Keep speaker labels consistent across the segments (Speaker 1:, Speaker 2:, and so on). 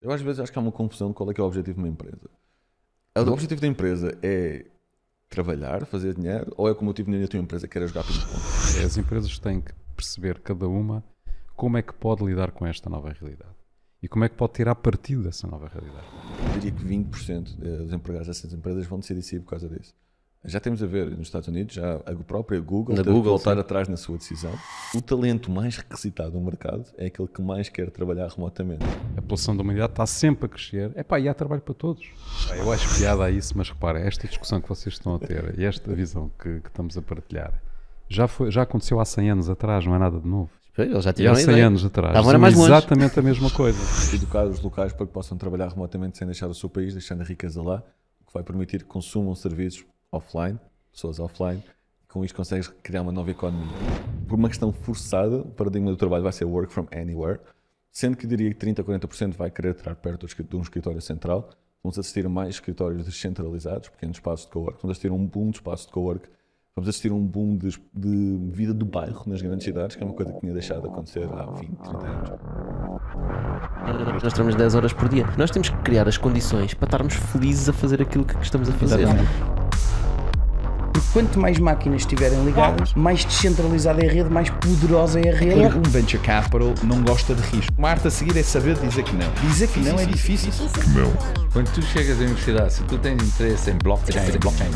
Speaker 1: Eu às vezes acho que há uma confusão de qual é que é o objetivo de uma empresa. O objetivo da empresa é trabalhar, fazer dinheiro, ou é como o tipo de tua empresa que era jogar ping-pong?
Speaker 2: As empresas têm que perceber, cada uma, como é que pode lidar com esta nova realidade. E como é que pode tirar partido dessa nova realidade.
Speaker 1: Eu diria que 20% dos empregados dessas empresas vão decidir sair por causa disso. Já temos a ver nos Estados Unidos, já a própria Google
Speaker 3: Na
Speaker 1: teve
Speaker 3: Google,
Speaker 1: que voltar
Speaker 3: sim.
Speaker 1: atrás na sua decisão. O talento mais requisitado no mercado é aquele que mais quer trabalhar remotamente.
Speaker 2: A população da humanidade está sempre a crescer. É pá, e há trabalho para todos. Eu acho piada a isso, mas repara, esta discussão que vocês estão a ter e esta visão que, que estamos a partilhar já, foi, já aconteceu há 100 anos atrás, não é nada de novo.
Speaker 3: Eles já
Speaker 2: E há
Speaker 3: tiveram
Speaker 2: 100
Speaker 3: ideia.
Speaker 2: anos atrás
Speaker 3: Estavam mais longe.
Speaker 2: exatamente a mesma coisa.
Speaker 1: Educar os locais para que possam trabalhar remotamente sem deixar o seu país, deixando a riqueza lá, o que vai permitir que consumam serviços offline, pessoas offline, com isto consegues criar uma nova economia. Por uma questão forçada, o paradigma do trabalho vai ser work from anywhere, sendo que diria que 30 a 40% vai querer estar perto de um escritório central. Vamos assistir a mais escritórios descentralizados, pequenos espaços de cowork. Vamos assistir a um boom de espaços de cowork. Vamos assistir a um boom de, de vida do bairro nas grandes cidades, que é uma coisa que tinha deixado de acontecer há 20, 30 anos.
Speaker 3: Nós trabalhamos 10 horas por dia. Nós temos que criar as condições para estarmos felizes a fazer aquilo que estamos a fazer.
Speaker 4: Porque quanto mais máquinas estiverem ligadas, mais descentralizada é a rede, mais poderosa é a rede.
Speaker 5: Um venture capital não gosta de risco. Uma arte a seguir é saber dizer que não. Dizer que não é difícil.
Speaker 6: Quando tu chegas à universidade, se tu tens interesse em blockchain, blockchain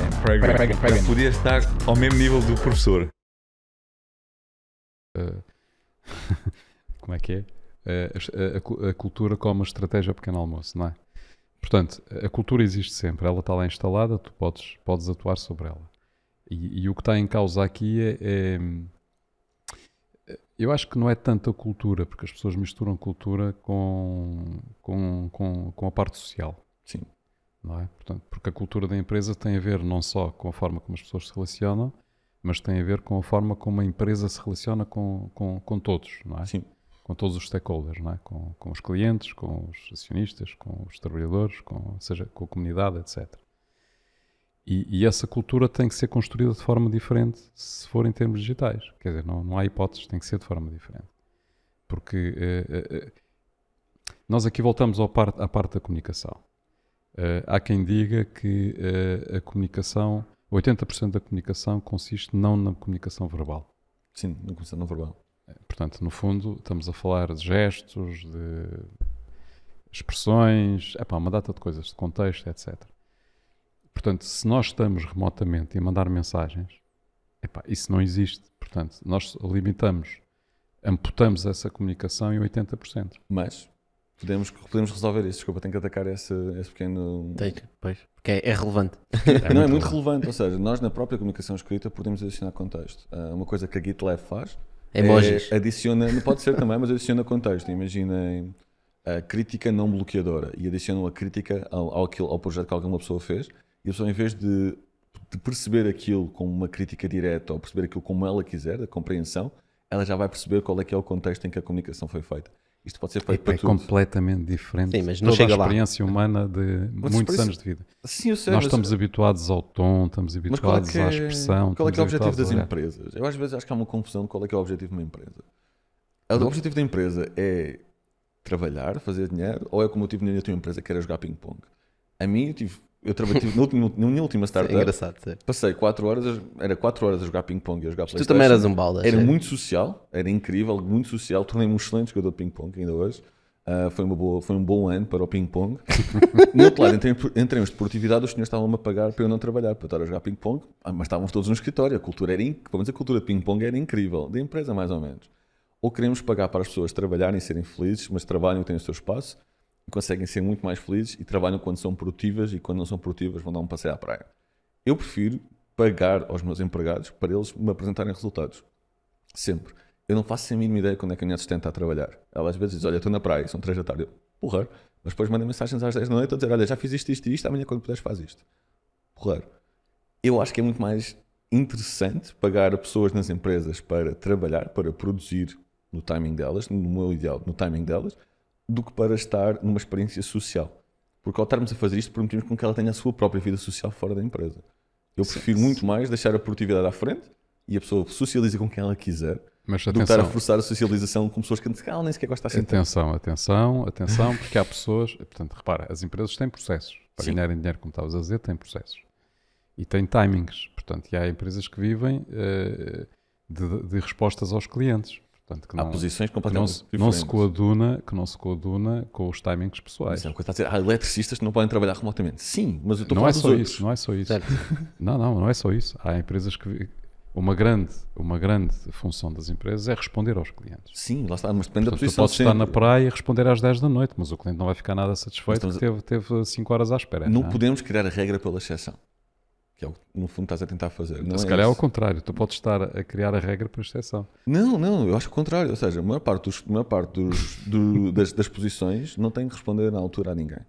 Speaker 5: pega.
Speaker 6: podias estar ao mesmo nível do professor.
Speaker 2: Eh, como é que é? Eh, a, a cu- a cultura como a estratégia pequeno almoço, não é? Portanto, a cultura existe sempre, ela está lá instalada, tu podes, podes atuar sobre ela. E, e o que está em causa aqui é, é- Eu acho que não é tanto a cultura, porque as pessoas misturam cultura com, com, com, com a parte social.
Speaker 1: Sim.
Speaker 2: Não é? Portanto, porque a cultura da empresa tem a ver não só com a forma como as pessoas se relacionam, mas tem a ver com a forma como a empresa se relaciona com, com, com todos, não é?
Speaker 1: Sim.
Speaker 2: Com todos os stakeholders, não é? Com, com os clientes, com os acionistas, com os trabalhadores, com, ou seja, com a comunidade, etc. E, e essa cultura tem que ser construída de forma diferente se for em termos digitais. Quer dizer, não, não há hipóteses, tem que ser de forma diferente. Porque eh, eh, nós aqui voltamos ao par- à parte da comunicação. Eh, há quem diga que a comunicação, 80% da comunicação consiste não na comunicação verbal.
Speaker 1: Sim, não começar no verbal.
Speaker 2: Portanto, no fundo, estamos a falar de gestos, de expressões, epá, uma data de coisas, de contexto, etc. Portanto, se nós estamos remotamente e a mandar mensagens, epá, isso não existe. Portanto, nós limitamos, amputamos essa comunicação em 80%.
Speaker 1: Mas podemos, podemos resolver isso. Desculpa, tenho que atacar esse, esse pequeno.
Speaker 3: Tem, pois, porque é, é relevante.
Speaker 1: não, é muito relevante. Ou seja, nós na própria comunicação escrita podemos adicionar contexto. Ah, uma coisa que a GitLab faz
Speaker 3: Emojis.
Speaker 1: é adiciona, não pode ser também, mas adiciona contexto. Imaginem a crítica não bloqueadora e adicionam a crítica ao, ao, ao projeto que alguma pessoa fez e a pessoa, em vez de, de perceber aquilo como uma crítica direta ou perceber aquilo como ela quiser, da compreensão, ela já vai perceber qual é que é o contexto em que a comunicação foi feita. Isto pode ser feito
Speaker 2: Epá,
Speaker 1: para
Speaker 2: é
Speaker 1: tudo.
Speaker 2: completamente diferente
Speaker 3: Sim, mas não
Speaker 2: toda
Speaker 3: chega
Speaker 2: a
Speaker 3: lá.
Speaker 2: experiência humana de muitos
Speaker 1: por isso-
Speaker 2: anos de vida.
Speaker 1: Sim, eu sei,
Speaker 2: Nós
Speaker 1: mas-
Speaker 2: estamos habituados ao tom, estamos
Speaker 1: Mas é
Speaker 2: habituados
Speaker 1: que
Speaker 2: à
Speaker 1: é,
Speaker 2: expressão.
Speaker 1: qual é, que é o objetivo das empresas? Eu às vezes acho que há uma confusão de qual é que é o objetivo de uma empresa. O objetivo da empresa é trabalhar, fazer dinheiro, ou é como eu tive na tua empresa, que era jogar ping-pong? A mim, eu, tive, eu trabalhei na, última, na última
Speaker 3: É
Speaker 1: startup,
Speaker 3: engraçado. sério.
Speaker 1: passei 4 horas, a- era 4 horas a jogar ping-pong e a jogar
Speaker 3: Tu
Speaker 1: PlayStation.
Speaker 3: também eras um balda.
Speaker 1: Era muito social, era incrível, muito social. Tornei-me um excelente jogador de ping-pong ainda hoje. Ah, foi, uma boa, foi um bom ano para o ping-pong. no outro lado, em termos, de produtividade, os senhores estavam-me a pagar para eu não trabalhar, para eu estar a jogar ping-pong, ah, mas estávamos todos no escritório. A cultura era, pelo menos a cultura de ping-pong era incrível, da empresa mais ou menos. Ou queremos pagar para as pessoas trabalharem e serem felizes, mas trabalham e têm o seu espaço, conseguem ser muito mais felizes e trabalham quando são produtivas e quando não são produtivas vão dar um passeio à praia. Eu prefiro pagar aos meus empregados para eles me apresentarem resultados. Sempre. Eu não faço a mínima ideia quando é que a minha assistente está a trabalhar. Ela às vezes diz: Olha, estou na praia, são 3 da tarde. Eu, porra. Mas depois manda mensagens às 10 da noite a dizer: Olha, já fiz isto, isto e isto, amanhã quando puderes faz isto. Porra. Eu acho que é muito mais interessante pagar pessoas nas empresas para trabalhar, para produzir no timing delas, no meu ideal, no timing delas, do que para estar numa experiência social. Porque ao estarmos a fazer isto, permitimos com que ela tenha a sua própria vida social fora da empresa. Eu prefiro muito mais deixar a produtividade à frente e a pessoa socializa com quem ela quiser
Speaker 2: Mas
Speaker 1: do que estar a
Speaker 2: atenção,
Speaker 1: forçar a socialização com pessoas que calhar nem sequer gostam assim. tanto.
Speaker 2: atenção, atenção, atenção, porque há pessoas, portanto, repara, as empresas têm processos. Para
Speaker 1: Sim.
Speaker 2: ganharem dinheiro, como estavas a dizer, têm processos. E têm timings. Portanto, e há empresas que vivem eh, de, de respostas aos clientes. Portanto, que
Speaker 1: Há
Speaker 2: não,
Speaker 1: posições
Speaker 2: que não,
Speaker 1: completamente
Speaker 2: não se
Speaker 1: diferentes.
Speaker 2: coaduna, que não se coaduna com os timings pessoais.
Speaker 1: Isso é uma coisa que está a dizer, há eletricistas que não podem trabalhar remotamente. Sim, mas eu estou a
Speaker 2: Não é só
Speaker 1: outros.
Speaker 2: isso, não é só isso.
Speaker 3: Certo.
Speaker 2: Não, não, não é só isso. Há empresas que uma grande, uma grande função das empresas é responder aos clientes.
Speaker 1: Sim, lá está, mas depende da
Speaker 2: Portanto, tu
Speaker 1: posição.
Speaker 2: podes estar na praia e responder às 10 da noite, mas o cliente não vai ficar nada satisfeito
Speaker 1: Mas
Speaker 2: porque teve, teve 5 horas à espera.
Speaker 1: Não
Speaker 2: é?
Speaker 1: podemos criar a regra pela exceção. Que é o que, no fundo, estás a tentar fazer. Não
Speaker 2: Se
Speaker 1: é
Speaker 2: calhar é o
Speaker 1: isso.
Speaker 2: contrário, tu podes estar a criar a regra por exceção.
Speaker 1: Não, não, eu acho o contrário. Ou seja, a maior parte, dos, a maior parte dos, do- das, das posições não tem que responder na altura a ninguém.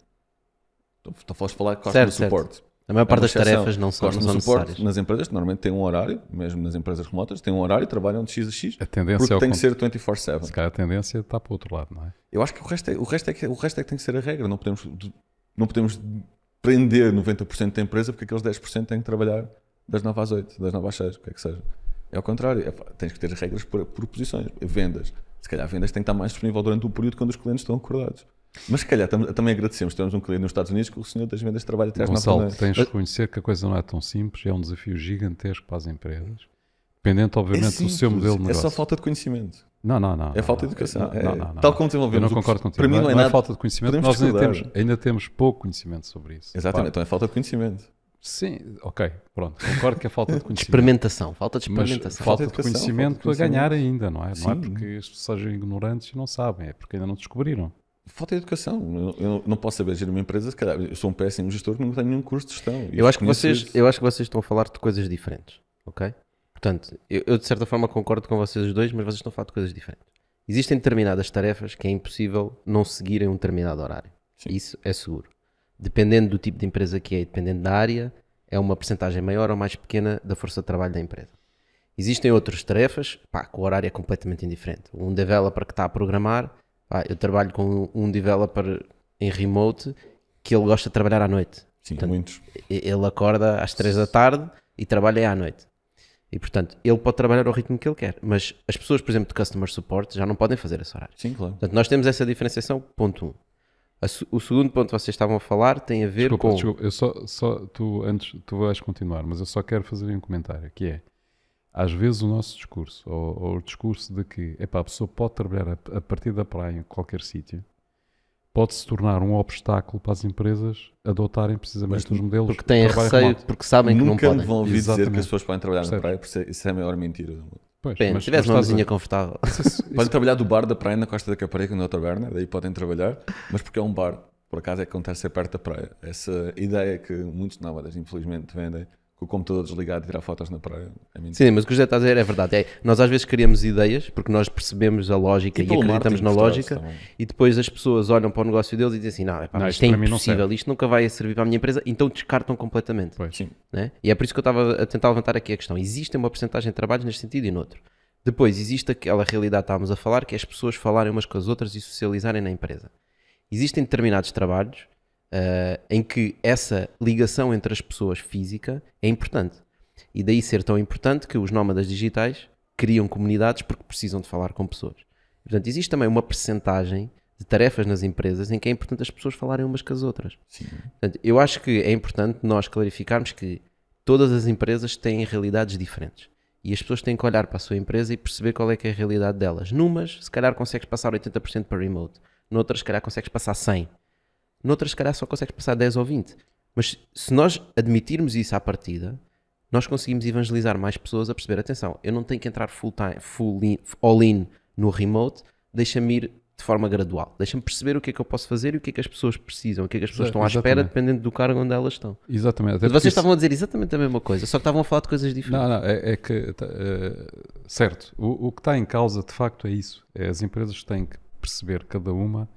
Speaker 1: Então, tu podes falar que
Speaker 3: Certo, certo.
Speaker 1: suporte.
Speaker 3: A maior parte
Speaker 1: É
Speaker 3: das tarefas não são, não são
Speaker 1: suporte
Speaker 3: necessárias.
Speaker 1: nas empresas, que normalmente têm um horário, mesmo nas empresas remotas, têm um horário, trabalham de X a X,
Speaker 2: A tendência
Speaker 1: porque
Speaker 2: é o
Speaker 1: tem que
Speaker 2: contrário.
Speaker 1: ser 24-7.
Speaker 2: Se calhar a tendência está para o outro lado, não é?
Speaker 1: Eu acho que o resto é, o resto é, que, o resto é que tem que ser a regra. Não podemos, não podemos prender 90% da empresa porque aqueles 10% têm que trabalhar das 9 às 8, das 9 às 6, o que é que seja. É ao contrário, é, tens que ter regras por, por posições. Vendas. Se calhar vendas tem que estar mais disponível durante o período quando os clientes estão acordados. Mas se calhar tam- também agradecemos. Temos um cliente nos Estados Unidos que o senhor das vendas trabalha até às 9 da
Speaker 2: Gonçalo, tens de reconhecer que a coisa não é tão simples, é um desafio gigantesco para as empresas, dependente, obviamente, do seu modelo de
Speaker 1: É
Speaker 2: negócio.
Speaker 1: só falta de conhecimento.
Speaker 2: Não, não, não.
Speaker 1: É
Speaker 2: não,
Speaker 1: falta de
Speaker 2: não.
Speaker 1: educação.
Speaker 2: Não,
Speaker 1: É
Speaker 2: não, não, não.
Speaker 1: tal como
Speaker 2: Eu
Speaker 1: desenvolvemos.
Speaker 2: não
Speaker 1: o-
Speaker 2: concordo contigo.
Speaker 1: Para mim
Speaker 2: não,
Speaker 1: não é
Speaker 2: não é
Speaker 1: nada.
Speaker 2: falta de conhecimento,
Speaker 1: Podemos
Speaker 2: nós ainda temos, ainda temos pouco conhecimento sobre isso.
Speaker 1: Exatamente, então é falta de conhecimento.
Speaker 2: Sim, ok, pronto, concordo que é falta de conhecimento.
Speaker 3: Experimentação, falta de
Speaker 2: Mas
Speaker 3: experimentação.
Speaker 2: falta de
Speaker 1: educação,
Speaker 2: conhecimento
Speaker 1: falta de
Speaker 2: a ganhar ainda, não é? Não é
Speaker 1: Sim.
Speaker 2: porque as pessoas sejam ignorantes e não sabem, é porque ainda não descobriram.
Speaker 1: Falta de educação. Eu, eu não posso saber gerir uma empresa, se calhar. Eu sou um péssimo gestor que não tenho nenhum curso de gestão.
Speaker 3: Eu acho, que vocês,
Speaker 1: isso.
Speaker 3: eu acho que vocês estão a falar de coisas diferentes, ok? Portanto, eu, eu, de certa forma concordo com vocês os dois, mas vocês estão a falar de coisas diferentes. Existem determinadas tarefas que é impossível não seguirem um determinado horário.
Speaker 1: Sim.
Speaker 3: Isso é seguro. Dependendo do tipo de empresa que é e dependendo da área, é uma percentagem maior ou mais pequena da força de trabalho da empresa. Existem outras tarefas, pá, que o horário é completamente indiferente. Um developer que está a programar, pá, eu trabalho com um developer em remote que ele gosta de trabalhar à noite.
Speaker 1: Sim,
Speaker 3: Portanto,
Speaker 1: muitos.
Speaker 3: Ele acorda às 3 da tarde e trabalha à noite. E portanto, ele pode trabalhar ao ritmo que ele quer. Mas as pessoas, por exemplo, de customer support já não podem fazer esse horário.
Speaker 1: Sim, claro.
Speaker 3: Portanto, nós temos essa diferenciação, ponto 1. Um. O segundo ponto que vocês estavam a falar tem a ver
Speaker 2: Desculpa,
Speaker 3: com.
Speaker 2: desculpa, eu só, só tu antes tu vais continuar, mas eu só quero fazer um comentário que é às vezes o nosso discurso, ou, ou o discurso de que epá, a pessoa pode trabalhar a, a partir da praia em qualquer sítio, pode se tornar um obstáculo para as empresas adotarem precisamente
Speaker 1: Mas
Speaker 2: os modelos
Speaker 3: Porque têm receio,
Speaker 2: remoto.
Speaker 3: porque sabem que não
Speaker 1: Nunca vão ouvir dizer que
Speaker 2: Exatamente.
Speaker 1: as pessoas podem trabalhar
Speaker 2: Percebes?
Speaker 1: na praia, porque isso é- isso é a maior mentira do mundo.
Speaker 2: Pois, mas-
Speaker 3: se tivesse uma
Speaker 2: estás a-
Speaker 3: mesinha confortável.
Speaker 1: Podem trabalhar do bar da praia na Costa da Caparica, na taberna, daí podem trabalhar, mas porque é um bar, por acaso é que acontece ser perto da praia. Essa ideia que muitos nómadas, infelizmente, vendem, com o computador desligado e tirar fotos na praia, é.
Speaker 3: Sim, mas o que o José está a dizer é verdade. É, nós às vezes criamos ideias porque nós percebemos a lógica e,
Speaker 1: pelo
Speaker 3: acreditamos na lógica
Speaker 1: também.
Speaker 3: e depois as pessoas olham para o negócio deles e dizem assim: não, epá,
Speaker 2: Não,
Speaker 3: isto,
Speaker 2: isto
Speaker 3: é
Speaker 2: para mim não
Speaker 3: impossível,
Speaker 2: serve."
Speaker 3: isto nunca vai servir para a minha empresa, então descartam completamente.
Speaker 2: Pois.
Speaker 1: Sim.
Speaker 3: né? E é por isso que eu estava a tentar levantar aqui a questão. Existe uma porcentagem de trabalhos neste sentido e noutro. Depois, existe aquela realidade que estávamos a falar, que é as pessoas falarem umas com as outras e socializarem na empresa. Existem determinados trabalhos ah, em que essa ligação entre as pessoas física é importante. E daí ser tão importante que os nómadas digitais criam comunidades porque precisam de falar com pessoas. Portanto, existe também uma percentagem de tarefas nas empresas em que é importante as pessoas falarem umas com as outras.
Speaker 1: Sim.
Speaker 3: Portanto, eu acho que é importante nós clarificarmos que todas as empresas têm realidades diferentes. E as pessoas têm que olhar para a sua empresa e perceber qual é que é a realidade delas. Numas, se calhar consegues passar 80% para remote. Noutras, se calhar consegues passar 100. Noutras, se calhar só consegues passar 10 ou 20. Mas se nós admitirmos isso à partida, nós conseguimos evangelizar mais pessoas a perceber, atenção, eu não tenho que entrar full time, full in, all in no remote, deixa-me ir de forma gradual. Deixa-me perceber o que é que eu posso fazer e o que é que as pessoas precisam, o que é que as pessoas estão à espera,
Speaker 2: exatamente.
Speaker 3: dependendo do cargo onde elas estão.
Speaker 2: Exatamente. até
Speaker 3: vocês
Speaker 2: isso-
Speaker 3: estavam a dizer exatamente a mesma coisa, só que estavam a falar de coisas diferentes.
Speaker 2: Não, não, é, é que, tá, eh, certo, o, o que está em causa de facto é isso. É as empresas têm que perceber, cada uma,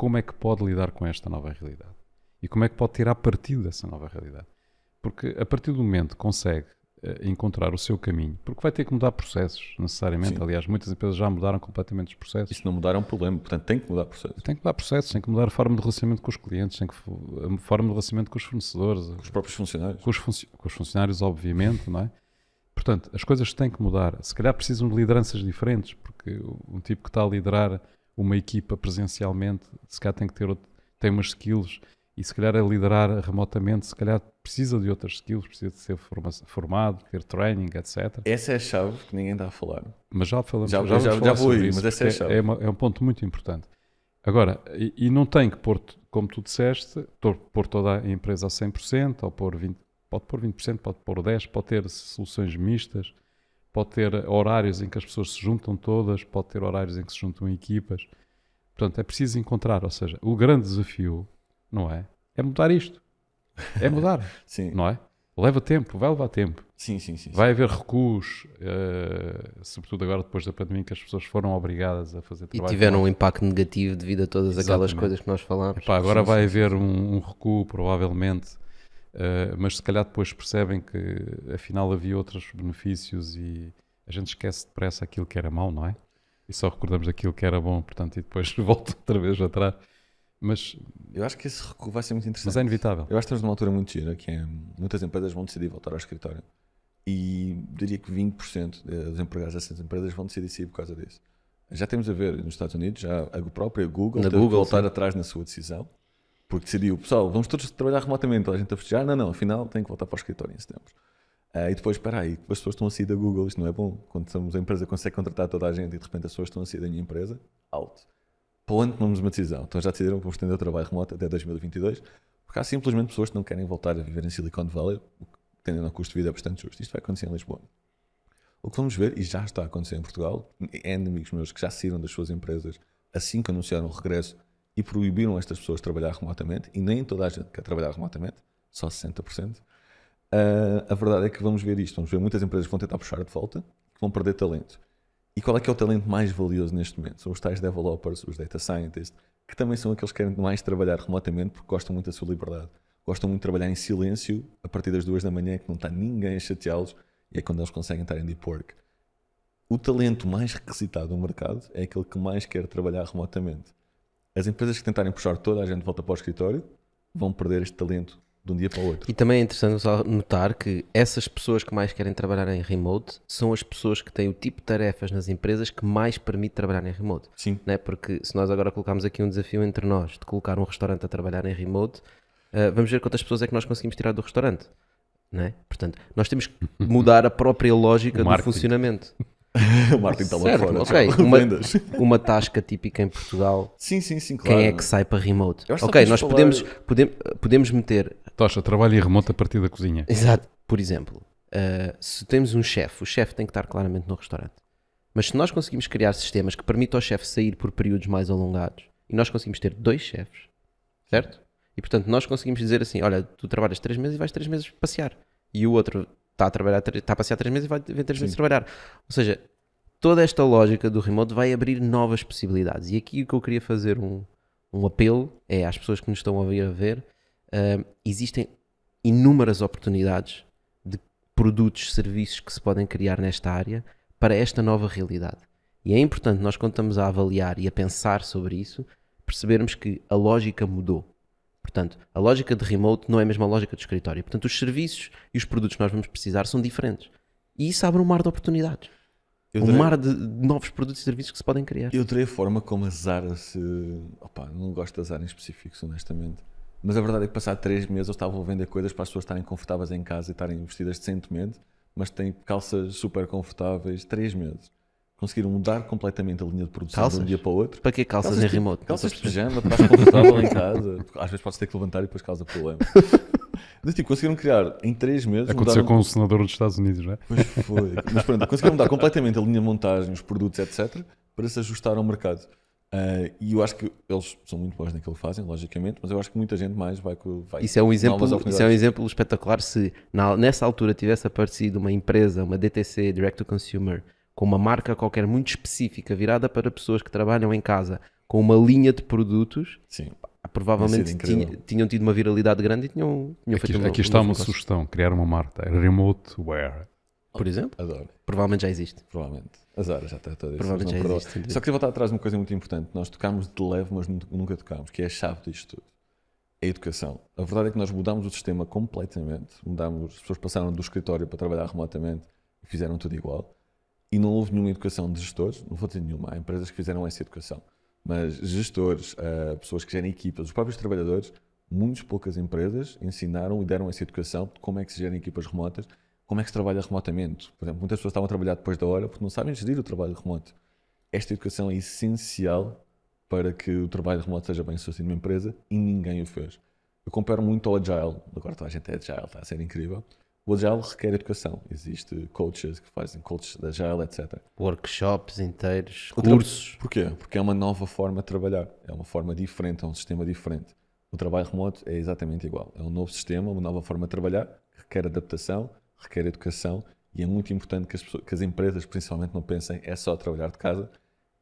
Speaker 2: como é que pode lidar com esta nova realidade. E como é que pode tirar partido dessa nova realidade. Porque a partir do momento que consegue eh, encontrar o seu caminho, porque vai ter que mudar processos, necessariamente.
Speaker 1: Sim.
Speaker 2: Aliás, muitas empresas já mudaram completamente os processos.
Speaker 1: Isso não mudar é um problema, portanto tem que mudar o processo.
Speaker 2: Tem que mudar processos, tem que mudar a forma de relacionamento com os clientes, tem que a forma de relacionamento com os fornecedores,
Speaker 1: Os próprios funcionários.
Speaker 2: com os, funci- com os funcionários, obviamente, não é? Portanto, as coisas têm que mudar. Se calhar precisam de lideranças diferentes, porque um tipo que está a liderar uma equipa presencialmente, se calhar tem que ter outro, tem umas skills e se calhar a liderar remotamente, se calhar precisa de outras skills, precisa de ser forma- formado, ter training, etc.
Speaker 1: Essa é a chave que ninguém está a falar.
Speaker 2: Mas já falamos
Speaker 1: Já-
Speaker 2: já,
Speaker 1: já- já vou
Speaker 2: isso,
Speaker 1: mas essa é a chave.
Speaker 2: é, uma- é um ponto muito importante. Agora, e, e não tem que pôr, como tu disseste, pôr toda a empresa a 100%, ou pôr 20%, pode pôr 20%, pode pôr 10%, pode ter soluções mistas, pode ter horários em que as pessoas se juntam todas, pode ter horários em que se juntam equipas. Portanto, é preciso encontrar, ou seja, o grande desafio, não é? É mudar isto. É mudar,
Speaker 1: Sim,
Speaker 2: não é? Leva tempo, vai levar tempo.
Speaker 1: sim, sim. sim, sim.
Speaker 2: Vai haver recuos, eh, sobretudo agora depois da pandemia, que as pessoas foram obrigadas a fazer
Speaker 3: E
Speaker 2: trabalho.
Speaker 3: tiveram um impacto negativo devido a todas aquelas
Speaker 2: Exatamente.
Speaker 3: coisas que nós falámos.
Speaker 2: Epá, agora
Speaker 1: Sim,
Speaker 2: vai
Speaker 1: sim,
Speaker 2: haver um, um recuo, provavelmente, eh, mas se calhar depois percebem que afinal havia outros benefícios e a gente esquece depressa aquilo que era mau, não é? E só recordamos aquilo que era bom, portanto, e depois volta outra vez atrás. Mas,
Speaker 1: Eu acho que esse recuo vai ser muito interessante.
Speaker 2: mas é inevitável.
Speaker 1: Eu acho que estamos numa altura muito gira, que é muitas empresas vão decidir voltar ao escritório. E diria que 20% dos empregados dessas empresas vão decidir sair por causa disso. Já temos a ver nos Estados Unidos, já a própria Google
Speaker 3: Na Google,
Speaker 1: voltar
Speaker 3: sim.
Speaker 1: atrás na sua decisão, porque decidiu, pessoal, vamos todos trabalhar remotamente, a gente a festejar. Não, não, afinal tem que voltar para o escritório em setembro. Ah, e depois, espera aí, as pessoas estão a sair da Google, isto não é bom. Quando somos a empresa consegue contratar toda a gente e de repente as pessoas estão a sair da minha empresa, alto. Para o ano tomamos uma decisão. Então já decidiram que vamos estender o trabalho remoto até 2022, porque há simplesmente pessoas que não querem voltar a viver em Silicon Valley, o que tendendo ao custo de vida bastante justo. Isto vai acontecer em Lisboa. O que vamos ver, e já está a acontecer em Portugal, é amigos meus que já saíram das suas empresas assim que anunciaram o regresso e proibiram estas pessoas de trabalhar remotamente, e nem toda a gente quer trabalhar remotamente, só 60%. Ah, a verdade é que vamos ver isto. Vamos ver muitas empresas que vão tentar puxar de volta, que vão perder talento. E qual é que é o talento mais valioso neste momento? São os tais developers, os data scientists, que também são aqueles que querem mais trabalhar remotamente porque gostam muito da sua liberdade. Gostam muito de trabalhar em silêncio a partir das duas da manhã, que não está ninguém a chateá-los, e é quando eles conseguem estar em deep work. O talento mais requisitado no mercado é aquele que mais quer trabalhar remotamente. As empresas que tentarem puxar toda a gente de volta para o escritório vão perder este talento de um dia para o outro.
Speaker 3: E também é interessante notar que essas pessoas que mais querem trabalhar em remote são as pessoas que têm o tipo de tarefas nas empresas que mais permite trabalhar em remote.
Speaker 1: Sim,
Speaker 3: Né? Porque se nós agora colocarmos aqui um desafio entre nós de colocar um restaurante a trabalhar em remote, ah, vamos ver quantas pessoas é que nós conseguimos tirar do restaurante. Né? Portanto, nós temos que mudar a própria lógica do funcionamento.
Speaker 1: o Martin está lá
Speaker 3: Certo,
Speaker 1: fora.
Speaker 3: ok.
Speaker 1: tchau.
Speaker 3: Uma, uma tasca típica em Portugal,
Speaker 1: Sim, sim, sim, claro.
Speaker 3: quem é que sai para remote? Ok, nós
Speaker 1: de
Speaker 3: podemos,
Speaker 1: falar-
Speaker 3: podemos, podemos meter
Speaker 2: Tocha, trabalho em remoto a partir da cozinha.
Speaker 3: Exato. Por exemplo, uh, se temos um chefe, o chefe tem que estar claramente no restaurante. Mas se nós conseguimos criar sistemas que permitam ao chefe sair por períodos mais alongados e nós conseguimos ter dois chefes, certo? E portanto nós conseguimos dizer assim: olha, tu trabalhas três meses e vais três meses passear. E o outro está a, trabalhar, está a passear três meses e vai vir três meses trabalhar. Ou seja, toda esta lógica do remote vai abrir novas possibilidades. E aqui o que eu queria fazer um, um apelo é às pessoas que nos estão a ver, a ver uh, existem inúmeras oportunidades de produtos, serviços que se podem criar nesta área para esta nova realidade. E é importante nós, quando estamos a avaliar e a pensar sobre isso, percebermos que a lógica mudou. Portanto, a lógica de remote não é a mesma lógica de escritório. Portanto, os serviços e os produtos que nós vamos precisar são diferentes. E isso abre um mar de oportunidades.
Speaker 1: Eu
Speaker 3: um mar de de novos produtos e serviços que se podem criar.
Speaker 1: Eu adorei a forma como a Zara se. Opa, não gosto da Zara em específicos, honestamente. Mas a verdade é que, passado três meses, eles estavam a vender coisas para as pessoas estarem confortáveis em casa e estarem vestidas decentemente, mas têm calças super confortáveis. Três meses. Conseguiram mudar completamente a linha de produção de
Speaker 3: Calças?
Speaker 1: um dia para o outro.
Speaker 3: Para que calças, em
Speaker 1: tipo-
Speaker 3: remote?
Speaker 1: Calças de pijama, estás confortável em casa. Às vezes podes ter que levantar e depois causa problema. Mas tipo, conseguiram criar em três meses.
Speaker 2: Aconteceu
Speaker 1: mudaram-
Speaker 2: com o senador dos Estados Unidos, não é?
Speaker 1: Pois foi. Mas pronto, conseguiram mudar completamente a linha de montagem, os produtos, etc., para se ajustar ao mercado. Ah, e eu acho que eles são muito bons naquilo que fazem, logicamente, mas eu acho que muita gente mais vai. vai
Speaker 3: Isso é um exemplo, isso é um exemplo espetacular se na- nessa altura tivesse aparecido uma empresa, uma DTC, Direct to Consumer, com uma marca qualquer muito específica virada para pessoas que trabalham em casa, com uma linha de produtos,
Speaker 1: Sim.
Speaker 3: provavelmente tinha- tinham tido uma viralidade grande e tinham, tinham
Speaker 2: Aqui,
Speaker 3: feito um
Speaker 2: aqui
Speaker 3: um
Speaker 2: está
Speaker 3: novo
Speaker 2: uma
Speaker 3: negócio.
Speaker 2: sugestão: criar uma marca. Remote Wear.
Speaker 3: Por exemplo,
Speaker 1: Adoro,
Speaker 3: provavelmente já existe.
Speaker 1: provavelmente. A Zara já está toda
Speaker 3: Provavelmente já existe, entendi.
Speaker 1: Só queria voltar atrás de uma coisa muito importante. Nós tocámos de leve, mas nu- nunca tocámos, que é a chave disto tudo. A educação. A verdade é que nós mudámos o sistema completamente. Mudámos, as pessoas passaram do escritório para trabalhar remotamente e fizeram tudo igual. E não houve nenhuma educação de gestores, não vou dizer nenhuma, há empresas que fizeram essa educação. Mas gestores, ah, pessoas que gerem equipas, os próprios trabalhadores, muitas poucas empresas ensinaram e deram essa educação de como é que se gerem equipas remotas, como é que se trabalha remotamente. Por exemplo, muitas pessoas estavam a trabalhar depois da hora porque não sabem gerir o trabalho remoto. Esta educação é essencial para que o trabalho remoto seja bem sucedido numa empresa e ninguém o fez. Eu comparo muito ao Agile, agora toda a gente é Agile, está a ser incrível. O Agile requer educação. Existe coaches que fazem coaches de Agile, etc.
Speaker 3: Workshops inteiros,
Speaker 1: O
Speaker 3: cursos.
Speaker 1: Porquê? Porque é uma nova forma de trabalhar, é uma forma diferente, é um sistema diferente. O trabalho remoto é exatamente igual. É um novo sistema, uma nova forma de trabalhar, que requer adaptação, requer educação e é muito importante que as, pessoas- que as empresas, principalmente, não pensem é só trabalhar de casa,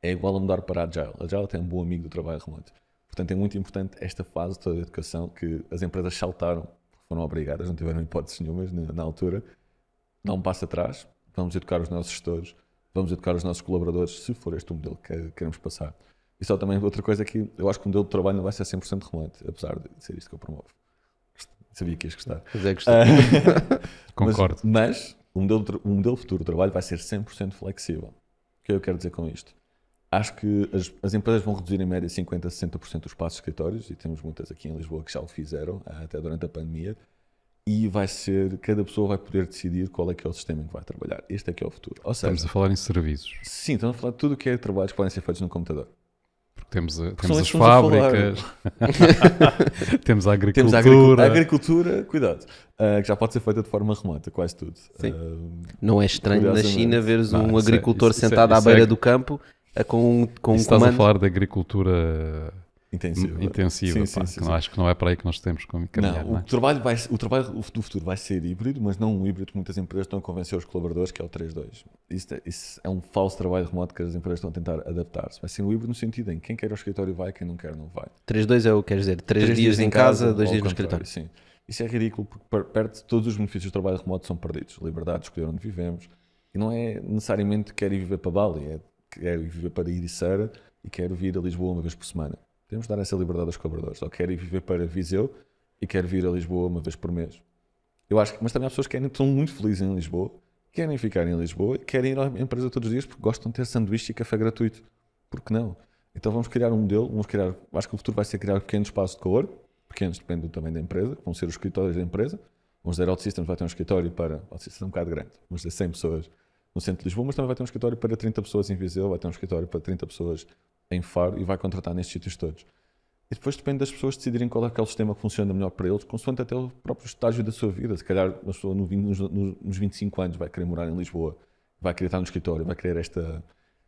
Speaker 1: é igual a mudar para Agile. Agile até é um bom amigo do trabalho remoto. Portanto, é muito importante esta fase toda de educação que as empresas saltaram, foram obrigadas, não tiveram hipóteses nenhumas na, na altura. Dá um passo atrás, vamos educar os nossos gestores, vamos educar os nossos colaboradores, se for este o modelo que queremos passar. E só também outra coisa que eu acho que o modelo de trabalho não vai ser 100% remoto, apesar de ser isto que eu promovo. Sabia que ias gostar.
Speaker 3: Pois é, gostei.
Speaker 2: Concordo.
Speaker 1: Mas, mas o, modelo, o modelo futuro de trabalho vai ser 100% flexível. O que é que eu quero dizer com isto? Acho que as, as empresas vão reduzir em média 50% a 60% os espaços de escritórios, e temos muitas aqui em Lisboa que já o fizeram, ah, até durante a pandemia, e vai ser, cada pessoa vai poder decidir qual é que é o sistema em que vai trabalhar. Este é que é o futuro. Ou seja,
Speaker 2: Estamos a falar em serviços.
Speaker 1: sim, estamos a falar de tudo o que é trabalhos que podem ser feitos no computador.
Speaker 2: Porque temos, a-
Speaker 1: são
Speaker 2: temos as
Speaker 1: a
Speaker 2: fábricas, temos a agricultura.
Speaker 1: Temos a agricultura, a agricultura cuidado, ah, que já pode ser feita de forma remota, quase tudo.
Speaker 3: Sim.
Speaker 1: Ah,
Speaker 3: Não é estranho na. China veres
Speaker 2: Não,
Speaker 3: um
Speaker 2: é-
Speaker 3: agricultor
Speaker 2: isso- isso é-
Speaker 3: sentado à
Speaker 2: é-
Speaker 3: beira do campo a- com, um- com um
Speaker 2: se estás a
Speaker 3: comando.
Speaker 2: falar de agricultura
Speaker 1: intensiva.
Speaker 2: intensiva,
Speaker 1: Sim,
Speaker 2: pá,
Speaker 1: sim, sim,
Speaker 2: que acho que não é para aí que nós temos que caminhar.
Speaker 1: Não,
Speaker 2: não
Speaker 1: o
Speaker 2: é?
Speaker 1: trabalho, vai, o trabalho do futuro vai ser híbrido, mas não um híbrido que muitas empresas estão a convencer os colaboradores, que é o 3-2. Isso, é- isso é um falso trabalho remoto que as empresas estão a tentar adaptar-se. Vai ser um híbrido no sentido em quem quer ao escritório vai, quem não quer não vai.
Speaker 3: 3-2 é o que quer dizer, 3 dias, em casa, 2
Speaker 1: ou
Speaker 3: dias no escritório.
Speaker 1: Sim. Isso é ridículo porque per- perde todos os benefícios do trabalho remoto são perdidos. Liberdade de escolher onde vivemos. E não é necessariamente quero ir viver para Bali, é quero ir viver para Ericeira e quero vir a Lisboa uma vez por semana. Temos de dar essa liberdade aos colaboradores. Ou quero ir viver para Viseu e quero vir a Lisboa uma vez por mês. Eu acho que, mas também há pessoas que querem, estão muito felizes em Lisboa, querem ficar em Lisboa e querem ir à empresa todos os dias porque gostam de ter sanduíche e café gratuito. Por que não? Então vamos criar um modelo, vamos criar, acho que o futuro vai ser criar pequenos espaços de calor, pequenos depende tamanho da empresa, vão ser os escritórios da empresa. Vamos dizer, OutSystems vai ter um escritório para, OutSystems é um bocado grande, vamos dizer 100 pessoas no centro de Lisboa, mas também vai ter um escritório para 30 pessoas em Viseu, vai ter um escritório para 30 pessoas em Faro e vai contratar nestes sítios todos. E depois depende das pessoas decidirem qual é aquele sistema que funciona melhor para eles, consoante até o próprio estágio da sua vida. Se calhar uma pessoa no 20 nos, nos- nos 25 anos vai querer morar em Lisboa, vai querer estar no escritório, vai querer esta,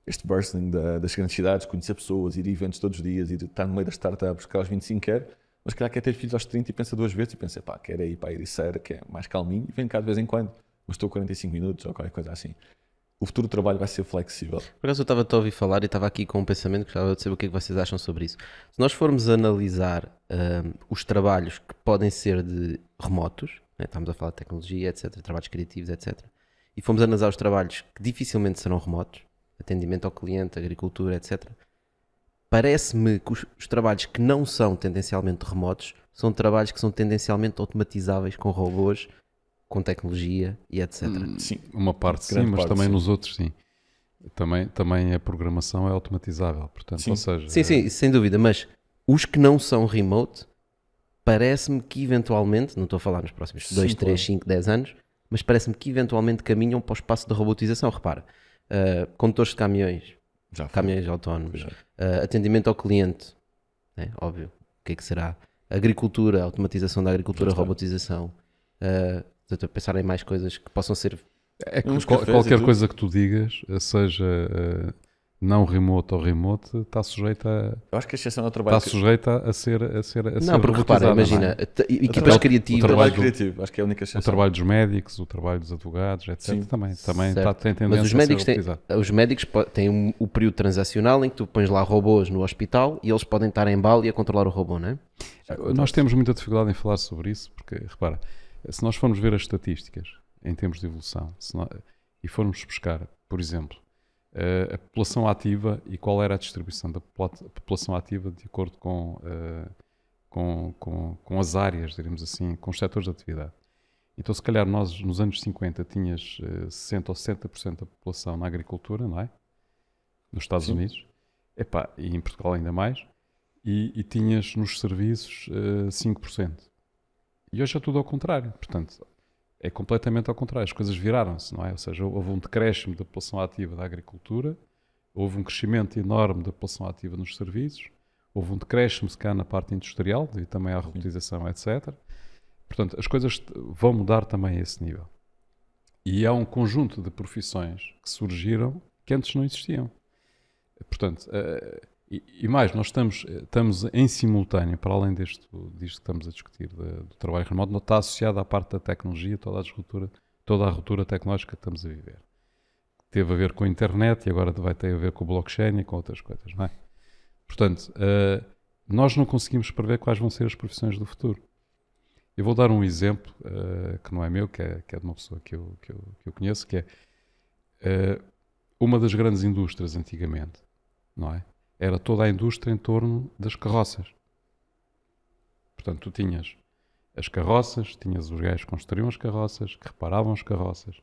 Speaker 1: este bursting da- das grandes cidades, conhecer pessoas, ir a eventos todos os dias, ir estar no meio das startups, que aos 25 quer, mas calhar quer ter filhos aos 30 e pensa duas vezes e pensa, pá, quer ir para a Ericeira, que é mais calminho, e vem cá de vez em quando, mas estou 45 minutos ou qualquer coisa assim. O futuro do trabalho vai ser flexível.
Speaker 3: Por acaso eu estava a ouvir falar e estava aqui com um pensamento que gostava de saber o que é que vocês acham sobre isso. Se nós formos analisar ahm, os trabalhos que podem ser de remotos, né, estamos a falar de tecnologia, etc., trabalhos criativos, etc., e formos analisar os trabalhos que dificilmente serão remotos, atendimento ao cliente, agricultura, etc., parece-me que os, os trabalhos que não são tendencialmente remotos são trabalhos que são tendencialmente automatizáveis com robôs, com tecnologia e etc.
Speaker 1: Sim.
Speaker 2: Uma parte sim, mas
Speaker 1: parte,
Speaker 2: também
Speaker 1: sim.
Speaker 2: nos outros sim. Também, também a programação é automatizável, portanto,
Speaker 1: Sim.
Speaker 2: ou seja,
Speaker 3: Sim, sim, sem dúvida, mas os que não são remote, parece-me que eventualmente, não estou a falar nos próximos
Speaker 1: Sim,
Speaker 3: 2,
Speaker 1: claro.
Speaker 3: 3, 5, 10 anos, mas parece-me que eventualmente caminham para o espaço da robotização. Repara, uh, condutores de caminhões, caminhões autónomos, uh, atendimento ao cliente, né, óbvio, o que é que será? Agricultura, automatização da agricultura, robotização. Uh, estou a pensar em mais coisas que possam ser.
Speaker 2: é que qual- qualquer coisa que tu digas, eh, seja eh, não remote ou remote, está sujeita,
Speaker 1: Eu acho que a exceção é o trabalho.
Speaker 2: está sujeita a ser a ser a ser
Speaker 3: não, porque repara, imagina,
Speaker 2: não é?
Speaker 3: equipas
Speaker 1: trabalho-
Speaker 3: criativas.
Speaker 1: o trabalho
Speaker 2: do-
Speaker 1: criativo, acho que é a única
Speaker 2: O
Speaker 1: exceção.
Speaker 2: trabalho dos médicos, o trabalho dos advogados, etc.
Speaker 1: Sim.
Speaker 2: Também, também
Speaker 3: Certo.
Speaker 2: está, tem tendência
Speaker 3: Mas os
Speaker 2: a
Speaker 3: médicos,
Speaker 2: ser
Speaker 3: têm, os médicos têm um- o período transacional em que tu pões lá robôs no hospital e eles podem estar em bala e a controlar o robô, não é?
Speaker 2: Nós temos muita dificuldade em falar sobre isso, porque, repara, se nós formos ver as estatísticas em termos de evolução se nó- e formos buscar, por exemplo, eh, a população ativa e qual era a distribuição da popula- população ativa de acordo com, eh, com, com, com as áreas, diremos assim, com os setores de atividade. Então, se calhar, nós nos anos 50 tinhas eh, 60 ou 70% da população na agricultura, não é? Nos Estados
Speaker 1: Sim.
Speaker 2: Unidos, Epá, e em Portugal ainda mais, e, e tinhas nos serviços eh, 5%. E hoje é tudo ao contrário. Portanto, é completamente ao contrário. As coisas viraram-se, não é? Ou seja, houve um decréscimo da população ativa da agricultura, houve um crescimento enorme da população ativa nos serviços, houve um decréscimo, se calhar, na parte industrial, devido também à robotização, etc. Portanto, as coisas vão mudar também a esse nível. E há um conjunto de profissões que surgiram que antes não existiam. Portanto, eh, e, e mais, nós estamos, eh, estamos em simultâneo, para além deste, disto que estamos a discutir, de- do trabalho remoto, está associado à parte da tecnologia, toda a ruptura, toda a ruptura tecnológica que estamos a viver. Teve a ver com a internet e agora vai ter a ver com o blockchain e com outras coisas, não é? Portanto, eh, nós não conseguimos prever quais vão ser as profissões do futuro. Eu vou dar um exemplo eh, que não é meu, que é, que é de uma pessoa que eu, que eu, que eu conheço, que é eh, uma das grandes indústrias antigamente, não é? Era toda a indústria em torno das carroças. Portanto, tu tinhas as carroças, tinhas os gajos que construíam as carroças, que reparavam as carroças,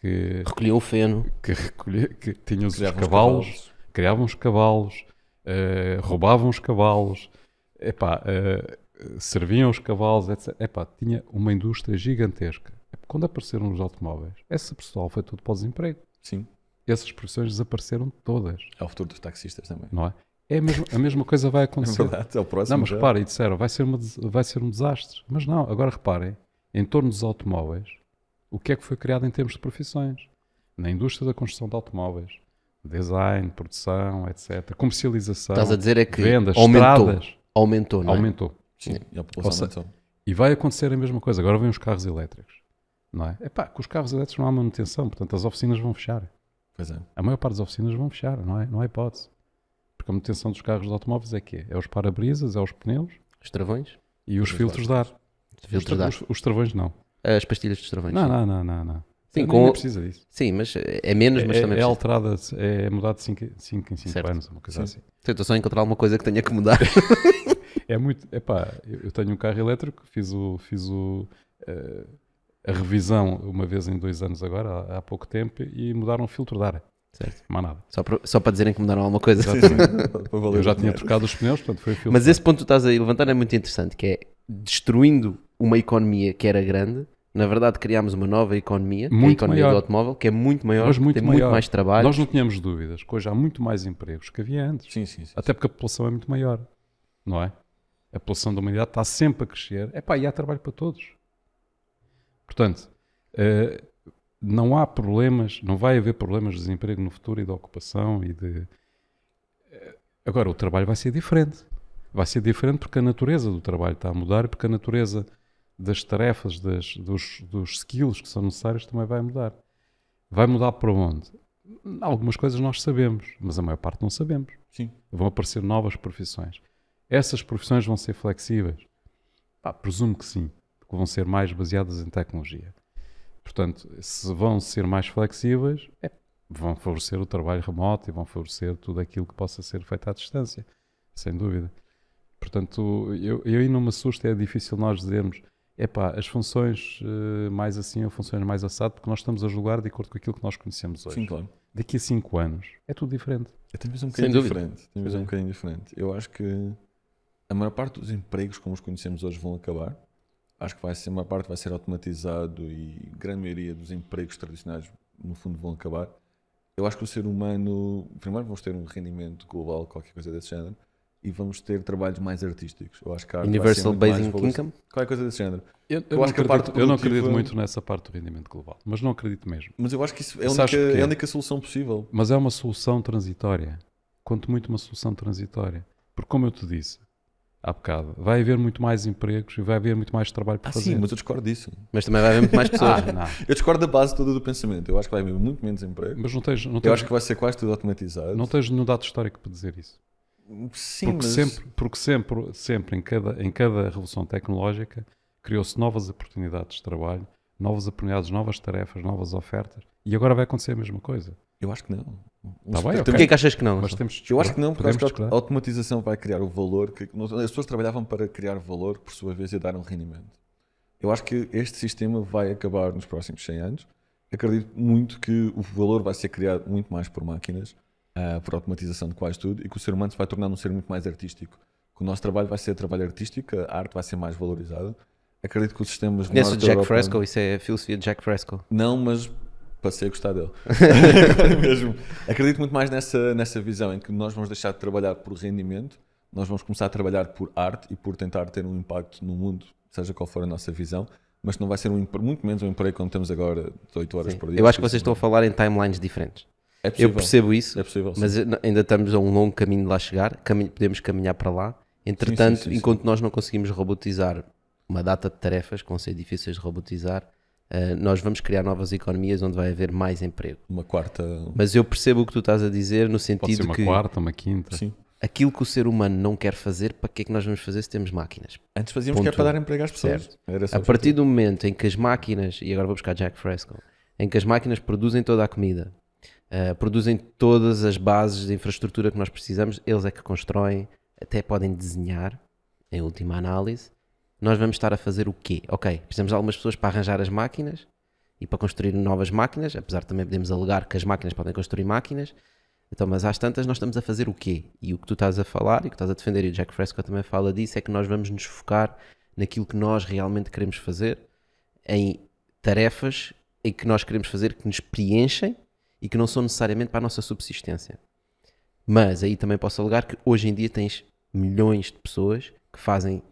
Speaker 2: que,
Speaker 3: Recolhiam o feno.
Speaker 2: que, recolhe- que tinhas os cavalos,
Speaker 1: cavalos.
Speaker 2: criavam os cavalos, eh, roubavam os cavalos, epá, eh, serviam os cavalos, etc. Epá, tinha uma indústria gigantesca. Quando apareceram os automóveis, esse pessoal foi tudo para o desemprego.
Speaker 1: Sim.
Speaker 2: Essas profissões desapareceram todas,
Speaker 1: É o futuro dos taxistas também.
Speaker 2: não é? É a mesma, a mesma coisa vai
Speaker 1: É
Speaker 2: acontecer.
Speaker 1: verdade, é o próximo.
Speaker 2: Não, mas
Speaker 1: já.
Speaker 2: e disseram, vai ser, uma vai ser um desastre. Mas não, agora reparem, em torno dos automóveis, o que é que foi criado em termos de profissões? Na indústria da construção de automóveis, design, produção, etc. Comercialização,
Speaker 3: Estás a dizer é que
Speaker 2: vendas,
Speaker 3: aumentou.
Speaker 2: estradas,
Speaker 3: Aumentou, não é?
Speaker 2: aumentou.
Speaker 1: Sim, e a população
Speaker 2: seja,
Speaker 1: aumentou.
Speaker 2: E vai acontecer a mesma coisa. Agora vêm os carros elétricos. Não é? Epá, com os carros elétricos não há manutenção, portanto as oficinas vão fechar.
Speaker 1: Pois é.
Speaker 2: A maior parte das oficinas vão fechar, não é? Não há hipótese. Porque a manutenção dos carros de automóveis é quê? É os para-brisas, é os pneus
Speaker 3: Os travões?
Speaker 2: e os
Speaker 1: Os
Speaker 2: filtros de ar.
Speaker 3: Os filtros de ar.
Speaker 2: Os, os travões não.
Speaker 3: As pastilhas dos travões.
Speaker 2: Não,
Speaker 3: sim.
Speaker 2: não, não, não, não.
Speaker 3: Sim, com-
Speaker 2: precisa disso.
Speaker 3: Sim, mas é menos, mas
Speaker 2: é,
Speaker 3: também
Speaker 2: é
Speaker 3: precisa.
Speaker 2: alterada, é mudado de 5 em 5
Speaker 3: Certo.
Speaker 2: anos, uma coisa
Speaker 1: Sim.
Speaker 2: assim.
Speaker 3: Sim, Estou só a encontrar alguma coisa que tenha que mudar.
Speaker 2: É muito. Epá, eu eu tenho um carro elétrico, fiz o. Fiz o eh, a revisão uma vez em dois anos agora, há, há pouco tempo, e mudaram o filtro de ar.
Speaker 3: Certo.
Speaker 2: Mais nada.
Speaker 3: Só para, só para dizerem que mudaram alguma coisa.
Speaker 2: Eu já tinha trocado os pneus, portanto foi o filtro.
Speaker 3: Mas esse ponto que tu estás a levantar é muito interessante, que é destruindo uma economia que era grande, na verdade criámos uma nova economia, que é a
Speaker 2: Muito
Speaker 3: economia
Speaker 2: maior.
Speaker 3: do automóvel, que é muito maior,
Speaker 2: muito
Speaker 3: tem
Speaker 2: maior.
Speaker 3: muito mais trabalho.
Speaker 2: Nós não tínhamos dúvidas que hoje há muito mais empregos que havia antes.
Speaker 1: Sim, sim, sim.
Speaker 2: Até porque a população é muito maior, não é? A população da humanidade está sempre a crescer. Epá, e há trabalho para todos. Portanto, eh, não há problemas, não vai haver problemas de desemprego no futuro e de ocupação e de... Eh, Agora, o trabalho vai ser diferente. Vai ser diferente porque a natureza do trabalho está a mudar e porque a natureza das tarefas, das- dos, dos skills que são necessários também vai mudar. Vai mudar para onde? Algumas coisas nós sabemos, mas a maior parte não sabemos
Speaker 1: Sim.
Speaker 2: vão aparecer novas profissões. Essas profissões vão ser flexíveis? Pá, presumo que sim, porque vão ser mais baseadas em tecnologia. Portanto, se vão ser mais flexíveis, é, vão favorecer o trabalho remoto e vão favorecer tudo aquilo que possa ser feito à distância, sem dúvida. Portanto, eu, eu aí não me assusto, é difícil nós dizermos epá, as funções eh, mais assim ou funções mais assado, porque nós estamos a julgar de acordo com aquilo que nós conhecemos hoje.
Speaker 1: Sim, claro.
Speaker 2: Daqui a cinco anos é tudo diferente.
Speaker 1: É talvez um
Speaker 3: Sem
Speaker 1: bocadinho
Speaker 3: dúvida.
Speaker 1: diferente. Talvez um bocadinho diferente. Eu acho que a maior parte dos empregos como os conhecemos hoje vão acabar. Acho que vai ser, a maior parte vai ser automatizado e a grande maioria dos empregos tradicionais, no fundo, vão acabar. Eu acho que o ser humano, primeiro, vamos ter um rendimento global, qualquer coisa desse género, e vamos ter trabalhos mais artísticos. Eu acho que
Speaker 3: Universal Basic. Income?
Speaker 1: Qualquer coisa desse género.
Speaker 2: Eu,
Speaker 1: Eu
Speaker 2: não
Speaker 1: acho que a
Speaker 2: acredito,
Speaker 1: parte
Speaker 2: eu não acredito muito nessa parte do rendimento global, mas não acredito mesmo.
Speaker 1: Mas eu acho que isso é a única, é a única solução possível.
Speaker 2: Mas é uma solução transitória. Quanto muito uma solução transitória. Porque, como eu te disse há bocado, vai haver muito mais empregos e vai haver muito mais trabalho para
Speaker 1: Ah,
Speaker 2: fazer.
Speaker 1: sim, mas eu discordo disso.
Speaker 3: Mas também vai haver muito mais pessoas.
Speaker 2: Ah.
Speaker 1: Eu discordo da base toda do pensamento. Eu acho que vai haver muito menos emprego.
Speaker 2: Mas não tens, não
Speaker 1: Eu
Speaker 2: tens,
Speaker 1: acho que vai ser quase tudo automatizado.
Speaker 2: não tens nenhum dado histórico para dizer isso.
Speaker 1: Sim,
Speaker 2: Porque,
Speaker 1: mas...
Speaker 2: sempre, porque sempre, sempre em, cada, em cada revolução tecnológica criou-se novas oportunidades de trabalho, novas oportunidades, novas tarefas, novas ofertas. E agora vai acontecer a mesma coisa.
Speaker 1: Eu acho que não.
Speaker 2: Tá bem.
Speaker 3: Porquê é que achas que não?
Speaker 2: Mas temos
Speaker 1: Eu acho que não, porque acho que a automatização vai criar o valor. Que... As pessoas trabalhavam para criar valor, por sua vez ia dar um rendimento. Eu acho que este sistema vai acabar nos próximos 100 anos. Acredito muito que o valor vai ser criado muito mais por máquinas, ah, por automatização de quase tudo, e que o ser humano se vai tornar um ser muito mais artístico. Que o nosso trabalho vai ser trabalho artístico, a arte vai ser mais valorizada. Acredito que os sistemas
Speaker 3: Conheço Jack
Speaker 1: Europa-
Speaker 3: Fresco, isso é a filosofia de Jack Fresco.
Speaker 1: Não, mas passei a gostar dele. Mesmo. Acredito muito mais nessa, nessa visão em que nós vamos deixar de trabalhar por rendimento, nós vamos começar a trabalhar por arte e por tentar ter um impacto no mundo, seja qual for a nossa visão, mas não vai ser um, muito menos um emprego como temos agora, de 8 horas
Speaker 3: Sim.
Speaker 1: por dia.
Speaker 3: Eu acho que vocês estão a falar em timelines diferentes.
Speaker 1: é possível.
Speaker 3: Eu percebo isso,
Speaker 1: É possível.
Speaker 3: mas ainda estamos a um longo caminho de lá chegar, cami- podemos caminhar para lá. Entretanto,
Speaker 1: sim, sim.
Speaker 3: enquanto nós não conseguimos robotizar uma data de tarefas que vão ser difíceis de robotizar, eh, nós vamos criar novas economias onde vai haver mais emprego.
Speaker 1: Uma quarta.
Speaker 3: Mas eu percebo o que tu estás a dizer no
Speaker 2: Pode ser
Speaker 3: sentido
Speaker 2: uma
Speaker 3: que
Speaker 2: quarta, uma quinta.
Speaker 1: Sim.
Speaker 3: aquilo que o ser humano não quer fazer, para que é que nós vamos fazer se temos máquinas?
Speaker 1: Antes fazíamos que é
Speaker 3: Ponto.
Speaker 1: para dar emprego às pessoas.
Speaker 3: Certo.
Speaker 1: Era só
Speaker 3: A partir do momento em que as máquinas, e agora vou buscar Jack Fresco, em que as máquinas produzem toda a comida, eh, produzem todas as bases de infraestrutura que nós precisamos, eles é que constroem, até podem desenhar, em última análise, nós vamos estar a fazer o quê? Ok, precisamos de algumas pessoas para arranjar as máquinas e para construir novas máquinas, apesar de também podemos alegar que as máquinas podem construir máquinas, então, mas às tantas nós estamos a fazer o quê? E o que tu estás a falar e o que estás a defender, e o Jack Fresco também fala disso, é que nós vamos nos focar naquilo que nós realmente queremos fazer, em tarefas em que nós queremos fazer que nos preenchem e que não são necessariamente para a nossa subsistência. Mas aí também posso alegar que hoje em dia tens milhões de pessoas que fazem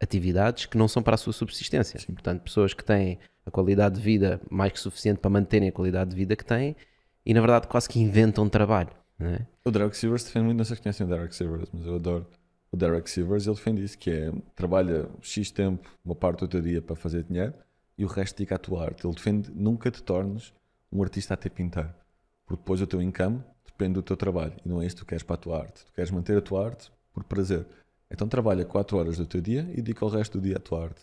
Speaker 3: atividades que não são para a sua subsistência. Portanto, pessoas que têm a qualidade de vida mais que suficiente para manterem a qualidade de vida que têm e, na verdade, quase que inventam trabalho. É?
Speaker 1: O Derek Sivers defende muito, não sei se conhecem o Derek Sivers, mas eu adoro o Derek Sivers. Ele defende isso, que é trabalha X tempo, uma parte do teu dia para fazer dinheiro e o resto dedica à tua arte. Ele defende nunca te tornes um artista até pintar, porque depois o teu income depende do teu trabalho e não é isso que tu queres para a tua arte. Tu queres manter a tua arte por prazer. Então trabalha 4 horas do teu dia e dedica o resto do dia à tua arte.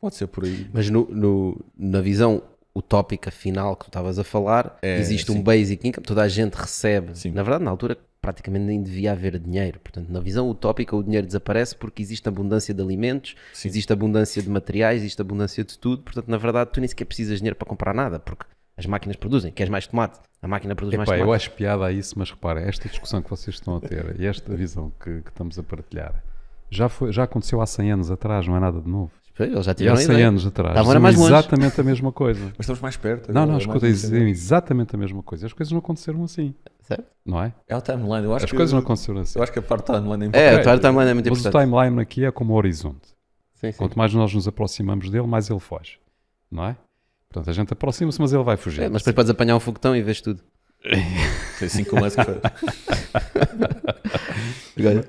Speaker 1: Pode ser por aí.
Speaker 3: Mas no, no- na visão utópica final que tu estavas a falar,
Speaker 1: É,
Speaker 3: existe
Speaker 1: sim.
Speaker 3: um basic income, toda a gente recebe.
Speaker 1: Sim.
Speaker 3: Na verdade, na altura, praticamente nem devia haver dinheiro. Portanto, na visão utópica, o dinheiro desaparece porque existe abundância de alimentos,
Speaker 1: Sim.
Speaker 3: existe abundância de materiais, existe abundância de tudo. Portanto, na verdade, tu nem sequer precisas de dinheiro para comprar nada, porque as máquinas produzem. Queres mais tomate? A máquina produz mais
Speaker 2: Epá, eu
Speaker 3: tomate.
Speaker 2: acho piada a isso, mas repara, esta discussão que vocês estão a ter e esta visão que, que estamos a partilhar já, foi, já aconteceu há 100 anos atrás, não é nada de novo.
Speaker 3: Eles já
Speaker 2: E há
Speaker 3: tiveram
Speaker 2: 100
Speaker 3: ideia.
Speaker 2: anos atrás
Speaker 3: Estavam mais longe.
Speaker 2: exatamente a mesma coisa.
Speaker 1: Mas estamos mais perto.
Speaker 2: Não, não,
Speaker 1: é
Speaker 2: as coisas diziam exatamente a mesma coisa. As coisas não aconteceram assim,
Speaker 3: Certo?
Speaker 2: não é?
Speaker 1: É o timeline. Eu acho
Speaker 2: As
Speaker 1: que,
Speaker 2: coisas não aconteceram assim.
Speaker 1: Eu acho que a parte timeline é
Speaker 3: É,
Speaker 1: importante.
Speaker 3: a tua timeline é muito
Speaker 2: Mas o
Speaker 3: importante.
Speaker 2: timeline aqui é como o horizonte.
Speaker 3: Sim, sim.
Speaker 2: Quanto mais nós nos aproximamos dele, mais ele foge, não é? Portanto, a gente aproxima-se, mas ele vai fugir.
Speaker 3: É, mas depois podes apanhar um foguetão e vês tudo.
Speaker 1: Foi assim como o Musk fez.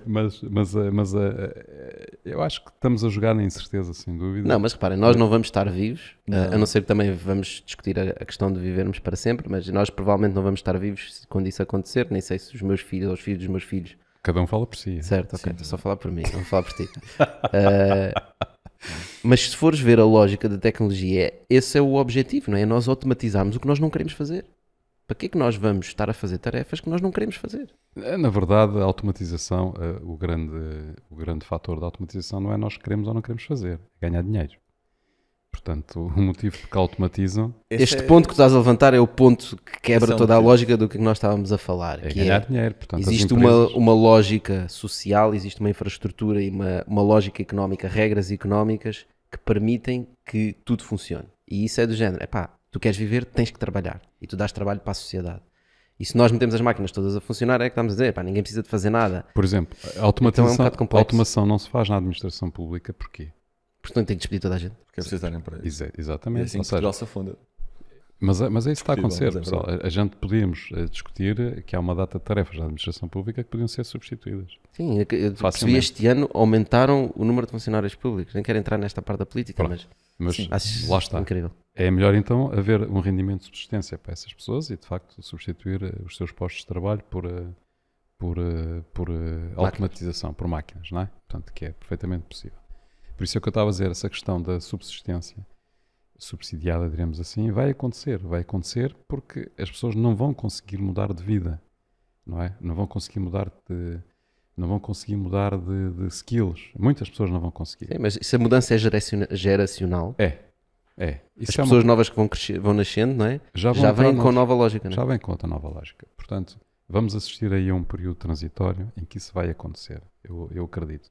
Speaker 2: Mas, mas, eh, mas eh, eh, eu acho que estamos a jogar na incerteza, sem dúvida.
Speaker 3: Não, mas reparem, nós não vamos estar vivos,
Speaker 1: Não.
Speaker 3: a- não ser que também vamos discutir a, questão de vivermos para sempre, mas nós provavelmente não vamos estar vivos quando isso acontecer, nem sei se os meus filhos ou os filhos dos meus filhos.
Speaker 2: Cada um fala por si.
Speaker 3: Certo, ok, estou só a falar por mim, não vou falar por ti. Ah, mas se fores ver a lógica da tecnologia, esse é o objetivo, não é? É nós automatizarmos o que nós não queremos fazer. Para que é que nós vamos estar a fazer tarefas que nós não queremos fazer?
Speaker 2: Eh, Na verdade, a automatização, eh, o grande, o grande fator da automatização não é nós queremos ou não queremos fazer, é ganhar dinheiro. Portanto, o motivo por que automatizam
Speaker 1: Esse
Speaker 3: este
Speaker 1: é-
Speaker 3: ponto que estás a levantar é o ponto que quebra
Speaker 1: é
Speaker 3: toda a lógica do que nós estávamos a falar.
Speaker 2: é
Speaker 3: que
Speaker 2: ganhar
Speaker 3: é,
Speaker 2: dinheiro. Portanto,
Speaker 3: Existe
Speaker 2: empresas-
Speaker 3: uma, uma lógica social, existe uma infraestrutura e uma, uma lógica económica, regras económicas que permitem que tudo funcione. E isso é do género: epá, tu queres viver, tens que trabalhar. E tu dás trabalho para a sociedade. E se nós metemos as máquinas todas a funcionar, é que estamos a dizer: epá, ninguém precisa de fazer nada.
Speaker 2: Por exemplo, a automatização,
Speaker 3: Então é um
Speaker 2: automação não se faz na administração pública, porquê?
Speaker 3: Portanto, tem que despedir toda a gente.
Speaker 1: Porque é preciso dar emprego.
Speaker 2: Exa-
Speaker 1: é
Speaker 2: exatamente.
Speaker 1: assim
Speaker 2: Ou
Speaker 1: que
Speaker 2: seja,
Speaker 1: se afunda.
Speaker 2: Mas, é- mas é isso que está a acontecer,
Speaker 1: é
Speaker 2: pessoal. A, a gente podíamos eh, discutir que há uma data de tarefas da administração pública que podiam ser substituídas.
Speaker 3: Sim, eu, percebi este ano aumentaram o número de funcionários públicos. Nem quero entrar nesta parte da política,
Speaker 2: Pronto.
Speaker 3: mas
Speaker 2: Mas
Speaker 3: acho
Speaker 2: lá está.
Speaker 3: incrível.
Speaker 2: É melhor então haver um rendimento de subsistência para essas pessoas e de facto substituir eh, os seus postos de trabalho por, eh, por, eh, por automatização, por máquinas, não é? Portanto, que é perfeitamente possível. Por isso é que eu estava a dizer, essa questão da subsistência subsidiada, diremos assim, vai acontecer. Vai acontecer porque as pessoas não vão conseguir mudar de vida, não é? Não vão conseguir mudar de, não vão conseguir mudar de, de skills. Muitas pessoas não vão conseguir.
Speaker 3: Sim, mas se a mudança é geraciona- geracional,
Speaker 2: É, é.
Speaker 3: as
Speaker 2: Isso é uma-
Speaker 3: pessoas novas que vão, crescer, vão nascendo, não é?
Speaker 2: já,
Speaker 3: Já vêm com nova lógica, não
Speaker 2: Já
Speaker 3: é?
Speaker 2: vem com outra nova lógica. Portanto, vamos assistir aí a um período transitório em que isso vai acontecer. Eu, eu acredito.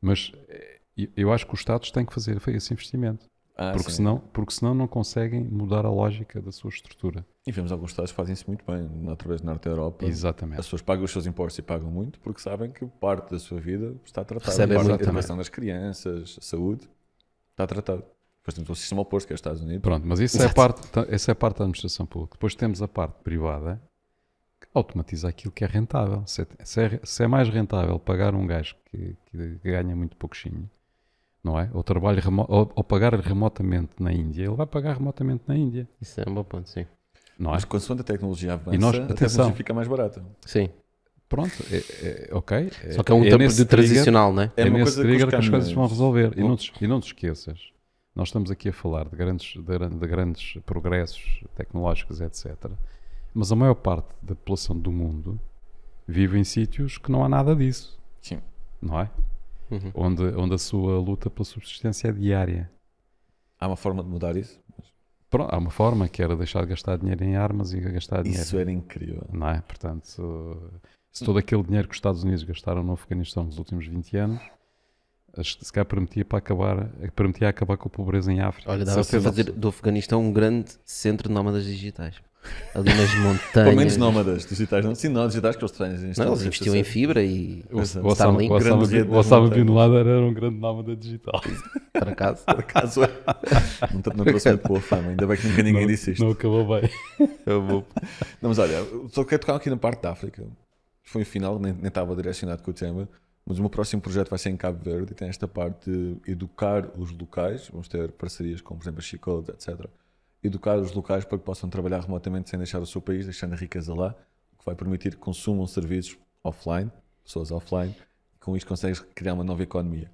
Speaker 2: Mas eh, eu- eu acho que os Estados têm que fazer esse investimento.
Speaker 1: Ah,
Speaker 2: porque,
Speaker 1: sim.
Speaker 2: senão, porque senão não conseguem mudar a lógica da sua estrutura.
Speaker 1: E vemos alguns estados que fazem isso muito bem. Vez na Norte da Europa,
Speaker 2: Exatamente.
Speaker 1: as pessoas pagam os seus impostos e pagam muito porque sabem que parte da sua vida está tratada.
Speaker 3: Recebem
Speaker 1: parte da educação das crianças, a saúde, está tratado. Depois temos o sistema oposto, que é os Estados Unidos.
Speaker 2: Pronto, mas isso é, parte, essa é a parte da administração pública. Depois temos a parte privada que automatiza aquilo que é rentável. Se é, se é- se é mais rentável pagar um gajo que, que ganha muito pouquinho, não é? Ou, trabalho remo- ou, ou pagar remotamente na Índia, ele vai pagar remotamente na Índia,
Speaker 3: Isso é um bom ponto, sim.
Speaker 2: não é?
Speaker 1: Mas consoante a tecnologia avança,
Speaker 2: E nós-
Speaker 1: a
Speaker 2: atenção.
Speaker 1: tecnologia fica mais barata.
Speaker 3: Sim.
Speaker 2: Pronto, é, é- ok.
Speaker 3: Só que é um tempo
Speaker 2: nesse
Speaker 3: de
Speaker 2: trigger-
Speaker 3: transicional, não é?
Speaker 2: É,
Speaker 1: É uma
Speaker 2: nesse
Speaker 1: coisa que
Speaker 2: trigger
Speaker 1: os
Speaker 2: que as coisas vão resolver. E não, te, e não te esqueças, nós estamos aqui a falar de grandes, de, de grandes progressos tecnológicos, etc. Mas a maior parte da população do mundo vive em sítios que não há nada disso,
Speaker 1: Sim.
Speaker 2: não é?
Speaker 3: Uhum.
Speaker 2: Onde, onde a sua luta pela subsistência é diária.
Speaker 1: Há uma forma de mudar isso?
Speaker 2: Pronto, há uma forma que era deixar de gastar dinheiro em armas e gastar dinheiro.
Speaker 1: Isso era incrível.
Speaker 2: Não é? Portanto, se, se todo aquele dinheiro que os Estados Unidos gastaram no Afeganistão nos últimos 20 anos, se calhar permitia, para acabar, permitia acabar com a pobreza em África.
Speaker 3: Olha, dava para fazer do Afeganistão um grande centro de nómadas digitais. Ali nas
Speaker 1: Pelo
Speaker 3: montanhas.
Speaker 1: menos nómadas digitais. Não, sim, não digitais que eles têm.
Speaker 3: Não, eles investiam em fibra e
Speaker 2: O, o,
Speaker 3: Starlink,
Speaker 2: o, Osama, o Bin. Laden era um grande nómada digital.
Speaker 3: por acaso.
Speaker 1: Por acaso é. Não, não trouxe muito boa fama, ainda bem que nunca ninguém
Speaker 2: não,
Speaker 1: disse isto.
Speaker 2: não acabou bem.
Speaker 1: Não, mas olha, só quero tocar aqui na parte da África. Foi um final, nem, nem estava direcionado com o tema, mas o meu próximo projeto vai ser em Cabo Verde e tem esta parte de educar os locais. Vamos ter parcerias com, por exemplo, a Chicodes, etc. Educar os locais para que possam trabalhar remotamente sem deixar o seu país, deixando a riqueza lá, o que vai permitir que consumam serviços offline, pessoas offline, e com isto consegues criar uma nova economia.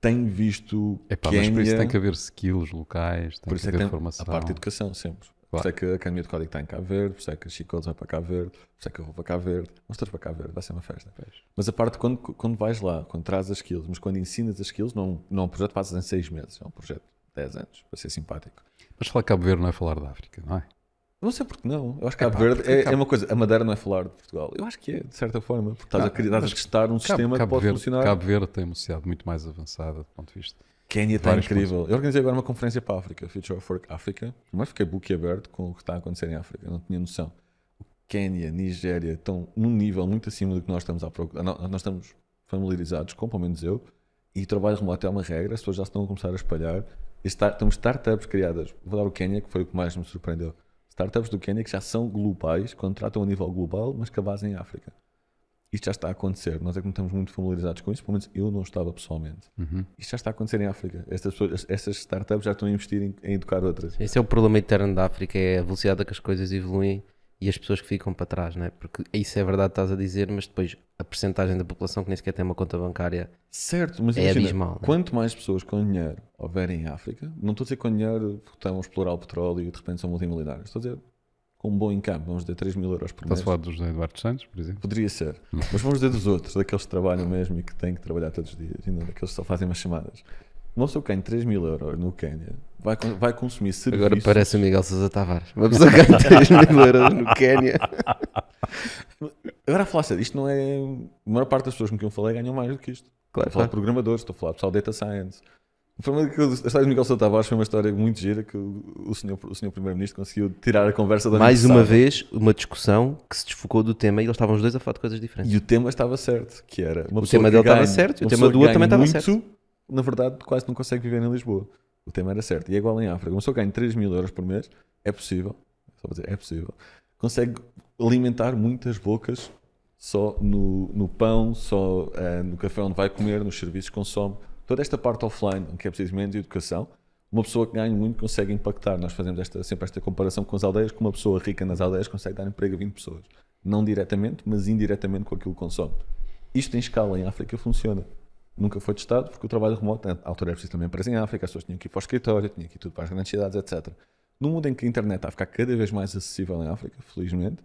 Speaker 1: Tenho visto
Speaker 2: Epá, mas por isso tem que haver skills locais, tem
Speaker 1: por isso
Speaker 2: que
Speaker 1: é que
Speaker 2: haver
Speaker 1: tem
Speaker 2: formação.
Speaker 1: a parte de educação sempre. Por isso é que a Academia de Código está em Cabo Verde, por isso é que a Chicodes vai para Cabo Verde, por isso é que eu vou para Cabo Verde. Vamos todos para Cabo Verde, vai ser uma festa. Mas a parte quando, quando vais lá, quando trazes as skills, mas quando ensinas as skills, não, não é um projeto que fazes em seis meses, é um projeto 10 anos, para ser simpático.
Speaker 2: Mas falar de Cabo Verde não é falar da África, não é?
Speaker 1: Não sei porque não. Eu acho que Cabo Verde é,
Speaker 2: Cabo-
Speaker 1: é uma coisa. A Madeira não é falar de Portugal. Eu acho que é, de certa forma, porque estás a,
Speaker 2: Cabo-
Speaker 1: criar- estás a testar um sistema que
Speaker 2: Cabo,
Speaker 1: pode
Speaker 2: Verde,
Speaker 1: funcionar.
Speaker 2: Cabo Verde tem uma sociedade muito mais avançada do ponto de vista.
Speaker 1: Quénia está incrível. Eu organizei agora uma conferência para a África, Future of Work África. Primeiro fiquei boquiaberto com o que está a acontecer em África. Eu não tinha noção. O Quénia, Nigéria estão num nível muito acima do que nós estamos à procura. Nó- Nós estamos familiarizados com, pelo menos eu, e trabalho remoto é uma regra, as pessoas já estão a começar a espalhar. E está- temos startups criadas. Vou dar o Quénia, que foi o que mais me surpreendeu. Startups do Quénia que já são globais, contratam a nível global, mas que a base em África. Isto já está a acontecer. Nós é que não estamos muito familiarizados com isso, pelo menos eu não estava pessoalmente.
Speaker 2: Uhum.
Speaker 1: Isto já está a acontecer em África. Estas, pessoas, estas startups já estão a investir em, em educar outras.
Speaker 3: Esse é o problema eterno da África, é a velocidade a que as coisas evoluem e as pessoas que ficam para trás, não é? Porque isso é verdade, estás a dizer, mas depois a percentagem da população que nem sequer tem uma conta bancária
Speaker 1: Certo, mas
Speaker 3: É
Speaker 1: imagina,
Speaker 3: abismal, é?
Speaker 1: quanto mais pessoas com dinheiro houverem em África, não estou a dizer com dinheiro porque estão a explorar o petróleo e de repente são multimilionários, estou a dizer com um bom income, vamos dizer 3 mil euros por
Speaker 2: Estás
Speaker 1: mês.
Speaker 2: a falar dos Eduardo Santos, por exemplo?
Speaker 1: Poderia ser, mas vamos dizer dos outros, daqueles que trabalham mesmo e que têm que trabalhar todos os dias, e não daqueles que só fazem umas chamadas. Uma pessoa que ganha 3 mil euros no Quénia vai, vai consumir serviços.
Speaker 3: Agora parece o Miguel Sousa Tavares. Uma pessoa que ganha 3 mil euros no Quénia.
Speaker 1: Agora a falar sério, isto não é. A maior parte das pessoas com quem eu falei ganham mais do que isto.
Speaker 3: Claro,
Speaker 1: estou a falar de programadores, estou a falar de pessoal de data science. Foi uma, que eu- a história do Miguel Sousa Tavares foi uma história muito gira que o, o senhor, o senhor Primeiro-Ministro conseguiu tirar a conversa da
Speaker 3: Mais uma vez, uma discussão que se desfocou do tema e eles estavam os dois a falar de coisas diferentes.
Speaker 1: E o tema estava certo, que era uma
Speaker 3: O tema dele estava certo e o tema do outro também estava
Speaker 1: muito, Na verdade, quase não consegue viver em Lisboa. O tema era certo. E é igual em África. Uma pessoa ganha 3 mil euros por mês, é possível, só para dizer, é possível, consegue alimentar muitas bocas só no, no pão, só eh, no café onde vai comer, nos serviços que consome. Toda esta parte offline, que é preciso menos educação, uma pessoa que ganha muito consegue impactar. Nós fazemos esta, sempre esta comparação com as aldeias, que uma pessoa rica nas aldeias consegue dar emprego a 20 pessoas. Não diretamente, mas indiretamente com aquilo que consome. Isto em escala em África funciona. Nunca foi testado porque o trabalho remoto, na altura era preciso também empresa em África, as pessoas tinham que ir para o escritório, tinham que ir tudo para as grandes cidades, etc. No mundo em que a internet está a ficar cada vez mais acessível em África, felizmente,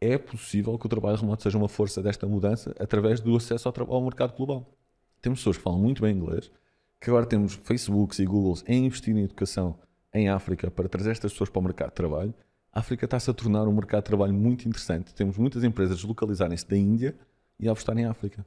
Speaker 1: é possível que o trabalho remoto seja uma força desta mudança através do acesso ao, ao mercado global. Temos pessoas que falam muito bem inglês, que agora temos Facebooks e Googles a investir em educação em África para trazer estas pessoas para o mercado de trabalho. A África está-se a tornar um mercado de trabalho muito interessante. Temos muitas empresas localizarem-se da Índia e a apostar em África.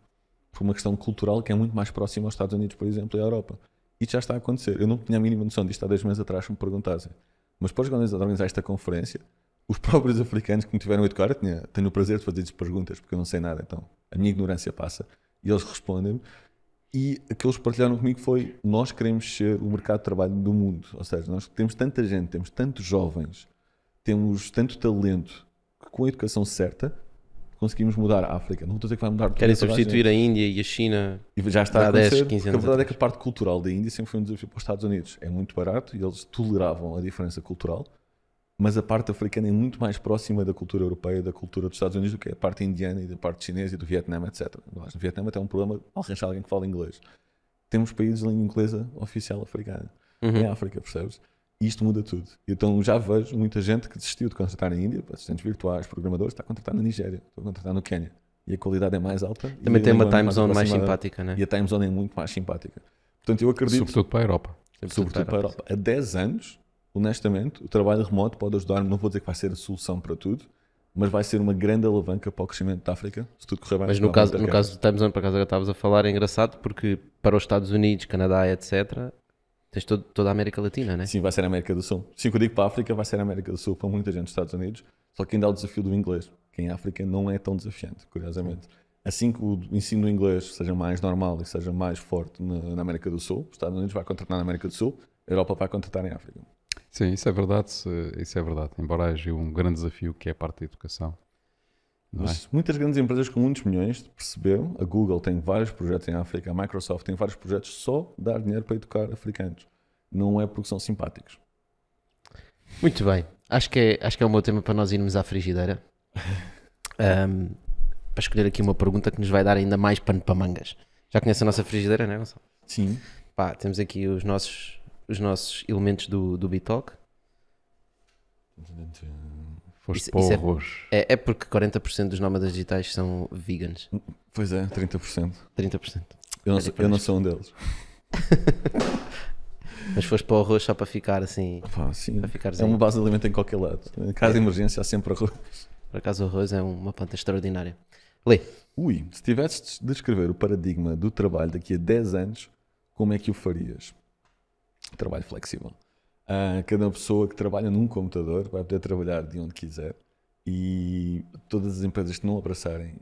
Speaker 1: Por uma questão cultural que é muito mais próxima aos Estados Unidos, por exemplo, e à Europa. Isto já está a acontecer. Eu não tinha a mínima noção disto há 10 meses atrás, se me perguntassem. Mas eles organizar esta conferência, os próprios africanos que me tiveram a educar, eu tinha, tenho o prazer de fazer-lhes perguntas, porque eu não sei nada, então a minha ignorância passa, e eles respondem-me. E aquilo que eles partilharam comigo foi: nós queremos ser o mercado de trabalho do mundo. Ou seja, nós temos tanta gente, temos tantos jovens, temos tanto talento, que com a educação certa conseguimos mudar a África. Não estou a dizer que vai mudar tudo
Speaker 3: Querem
Speaker 1: a
Speaker 3: substituir a Índia e a China.
Speaker 1: E já está
Speaker 3: há
Speaker 1: a
Speaker 3: 10,
Speaker 1: acontecer,
Speaker 3: 15
Speaker 1: porque a
Speaker 3: anos
Speaker 1: verdade é que a parte cultural da Índia sempre foi um desafio para os Estados Unidos. É muito barato e eles toleravam a diferença cultural, mas a parte africana é muito mais próxima da cultura europeia da cultura dos Estados Unidos do que a parte indiana e da parte chinesa e do Vietnã, etc. Aliás, No Vietnã até é um problema arranjar alguém que fala inglês. Temos países de língua inglesa oficial africana em África, percebes? E isto muda tudo. Então já vejo muita gente que desistiu de contratar na Índia, assistentes virtuais, programadores, está a contratar na Nigéria, está a contratar no Quênia. E a qualidade é mais alta. e
Speaker 3: Também tem uma time zone mais simpática, né?
Speaker 1: E a time zone é muito mais simpática. Portanto, eu acredito,
Speaker 2: Sobretudo para a Europa.
Speaker 1: sobretudo para a Europa, há 10 anos, honestamente, o trabalho remoto pode ajudar, não vou dizer que vai ser a solução para tudo, mas vai ser uma grande alavanca para o crescimento da África, se tudo correr bem.
Speaker 3: Mas no caso, no caso do Time Zone, por acaso agora estavas a falar, é engraçado porque para os Estados Unidos, Canadá, etc., tens todo- toda a América Latina, né?
Speaker 1: Sim, vai ser a América do Sul. Sim, que eu digo para a África, vai ser a América do Sul para muita gente dos Estados Unidos, só que ainda há o desafio do inglês, que em África não é tão desafiante, curiosamente. Assim que o ensino do inglês seja mais normal e seja mais forte na, na América do Sul, os Estados Unidos vai contratar na América do Sul, a Europa vai contratar em África.
Speaker 2: Sim, isso é verdade. Isso é verdade. Embora haja um grande desafio que é a parte da educação. Não é?
Speaker 1: Mas muitas grandes empresas com muitos milhões perceberam, a Google tem vários projetos em África, a Microsoft tem vários projetos só dar dinheiro para educar africanos. Não é porque são simpáticos.
Speaker 3: Muito bem. Acho que, é, acho que é um bom tema para nós irmos à frigideira. Ahm, para escolher aqui uma pergunta que nos vai dar ainda mais pano para mangas. Já conhece a nossa frigideira, não é, Gonçalo?
Speaker 1: Sim.
Speaker 3: Pá, temos aqui os nossos, os nossos elementos do, do Bitalk.
Speaker 2: Foste
Speaker 3: Isso-
Speaker 2: para o
Speaker 3: isso é-
Speaker 2: arroz.
Speaker 3: É, é porque 40% dos nómadas digitais são vegans.
Speaker 1: Pois é, 30%.
Speaker 3: 30%.
Speaker 1: Eu não,
Speaker 3: É
Speaker 1: sou, eu não sou um deles.
Speaker 3: Mas foste para o arroz só para ficar assim.
Speaker 1: Pá, sim.
Speaker 3: Para ficares
Speaker 1: É uma base de alimento em qualquer lado. Em caso de emergência há sempre arroz.
Speaker 3: Por acaso o arroz é uma planta extraordinária. Lê.
Speaker 1: Ui, se tivesses de descrever o paradigma do trabalho daqui a 10 anos, como é que o farias? Trabalho flexível. Ah, cada pessoa que trabalha num computador vai poder trabalhar de onde quiser e todas as empresas que não abraçarem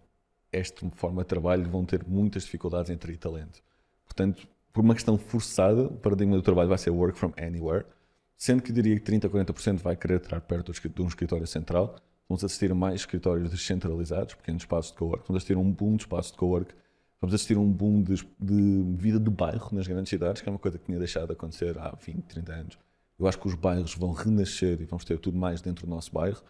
Speaker 1: esta forma de trabalho vão ter muitas dificuldades em atrair talento. Portanto, por uma questão forçada, o paradigma do trabalho vai ser work from anywhere, sendo que eu diria que 30 a 40% vai querer estar perto de um escritório central. Vamos assistir a mais escritórios descentralizados, pequenos espaços de cowork. Vamos assistir a um boom de espaços de cowork. Vamos assistir a um boom de, de vida de bairro nas grandes cidades, que é uma coisa que tinha deixado de acontecer há 20, 30 anos. Eu acho que os bairros vão renascer e vamos ter tudo mais dentro do nosso bairro.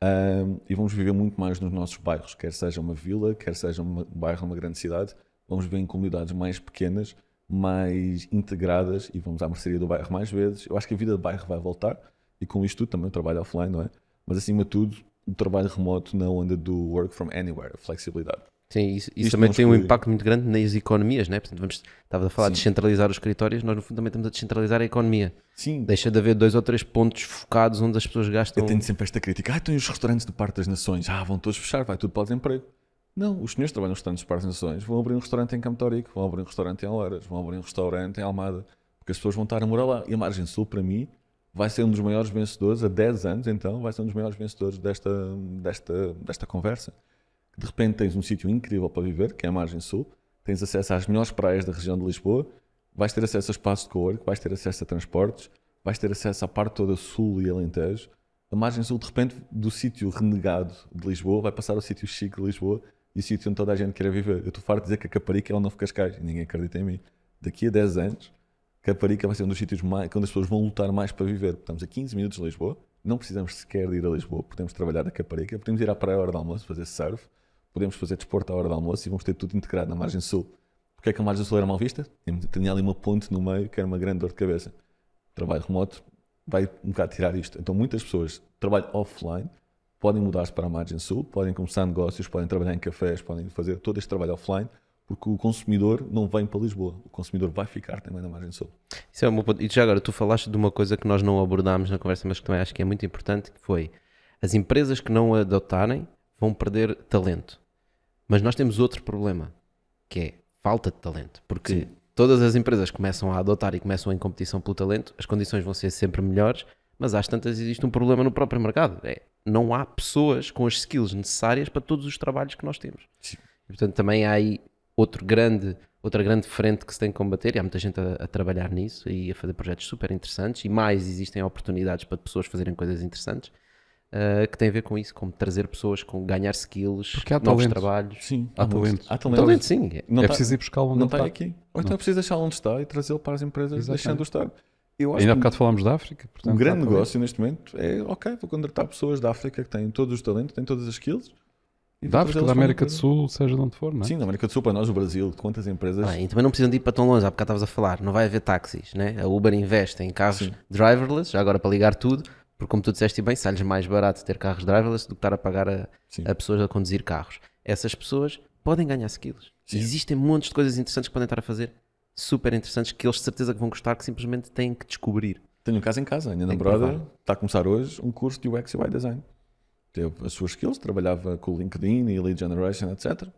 Speaker 1: Ahm, e vamos viver muito mais nos nossos bairros, quer seja uma vila, quer seja um bairro numa grande cidade. Vamos viver em comunidades mais pequenas, mais integradas e vamos à mercearia do bairro mais vezes. Eu acho que a vida de bairro vai voltar e com isto tudo também o trabalho offline, não é? Mas acima de tudo, o trabalho remoto na onda do work from anywhere, a flexibilidade.
Speaker 3: Sim, isso, isso também tem um impacto muito grande nas economias, né? Portanto, vamos, estava a falar de
Speaker 1: Sim.
Speaker 3: descentralizar os escritórios, nós no fundo também estamos a descentralizar a economia.
Speaker 1: Sim,
Speaker 3: Deixa de haver dois ou três pontos focados onde as pessoas gastam.
Speaker 1: Eu tenho sempre esta crítica. Ah, tem os restaurantes do Parque das Nações. Ah, vão todos fechar, vai tudo para o desemprego. Não, os senhores trabalham nos restaurantes do Parque das Nações vão abrir um restaurante em Campo Tórico, vão abrir um restaurante em Oeiras, vão abrir um restaurante em Almada, porque as pessoas vão estar a morar lá. E a Margem Sul, para mim, vai ser um dos maiores vencedores, a 10 anos então, vai ser um dos maiores vencedores desta, desta, desta conversa. De repente tens um sítio incrível para viver, que é a Margem Sul, tens acesso às melhores praias da região de Lisboa, vais ter acesso a espaços de cowork, vais ter acesso a transportes, vais ter acesso à parte toda sul e alentejo. A margem sul, de repente, do sítio renegado de Lisboa, vai passar ao sítio chique de Lisboa e o sítio onde toda a gente quer viver. Eu estou farto de dizer que a Caparica é o novo Cascais e ninguém acredita em mim. Daqui a 10 anos, Caparica vai ser um dos sítios mais, onde as pessoas vão lutar mais para viver. Estamos a 15 minutos de Lisboa, não precisamos sequer de ir a Lisboa, podemos trabalhar da Caparica, podemos ir à praia hora do almoço, fazer surf, podemos fazer desporto à hora do almoço e vamos ter tudo integrado na margem sul. Porquê é que a margem sul era mal vista? Tinha- ali uma ponte no meio que era uma grande dor de cabeça. Trabalho remoto vai um bocado tirar isto. Então muitas pessoas trabalham offline podem mudar-se para a margem sul, podem começar negócios, podem trabalhar em cafés, podem fazer todo este trabalho offline, porque o consumidor não vem para Lisboa, o consumidor vai ficar também na margem sul.
Speaker 3: Isso é um bom ponto. E já agora, tu falaste de uma coisa que nós não abordámos na conversa, mas que também acho que é muito importante, que foi as empresas que não adotarem vão perder talento. Mas nós temos outro problema, que é falta de talento. Porque
Speaker 1: Sim.
Speaker 3: todas as empresas começam a adotar e começam em competição pelo talento, as condições vão ser sempre melhores, mas às tantas existe um problema no próprio mercado. É, não há pessoas com as skills necessárias para todos os trabalhos que nós temos.
Speaker 1: Sim.
Speaker 3: E, portanto, também há aí outro grande, outra grande frente que se tem que combater, e há muita gente a, a trabalhar nisso e a fazer projetos super interessantes, e mais existem oportunidades para pessoas fazerem coisas interessantes, uh, que tem a ver com isso, como trazer pessoas com ganhar skills,
Speaker 2: há
Speaker 3: novos
Speaker 2: talento.
Speaker 3: trabalhos.
Speaker 1: Sim,
Speaker 2: Há
Speaker 1: muito.
Speaker 2: talento.
Speaker 1: Há talento.
Speaker 3: Talento, sim.
Speaker 1: Não
Speaker 2: é
Speaker 1: tá-
Speaker 2: preciso ir buscá-lo onde
Speaker 1: não
Speaker 2: ele
Speaker 1: está
Speaker 2: está.
Speaker 1: aqui. Ou então é preciso deixá-lo onde está e trazê-lo para as empresas,
Speaker 2: Exatamente.
Speaker 1: deixando-o estar. Eu acho
Speaker 2: Ainda há bocado falámos da África. Portanto,
Speaker 1: um grande
Speaker 2: há
Speaker 1: negócio neste momento é, ok, vou contratar pessoas da África que têm todos os talentos, têm todas as skills. e
Speaker 2: Da África, da América do. Sul, seja de onde for, não é?
Speaker 1: Sim, da América do Sul, para nós, o Brasil, quantas empresas.
Speaker 3: Bem, e também não precisam de ir para tão longe, há bocado estavas a falar, não vai haver táxis, né? A Uber investe em carros
Speaker 1: Sim.
Speaker 3: driverless, já agora para ligar tudo, porque como tu disseste bem, sai-lhes mais barato ter carros driverless do que estar a pagar a, a pessoas a conduzir carros. Essas pessoas podem ganhar skills.
Speaker 1: Sim.
Speaker 3: Existem montes de coisas interessantes que podem estar a fazer, super interessantes, que eles de certeza que vão gostar, que simplesmente têm que descobrir.
Speaker 1: Tenho um caso em casa, a minha namorada está a começar hoje um curso de UX e UI Design. Teve as suas skills, trabalhava com o LinkedIn e Lead Generation, etc.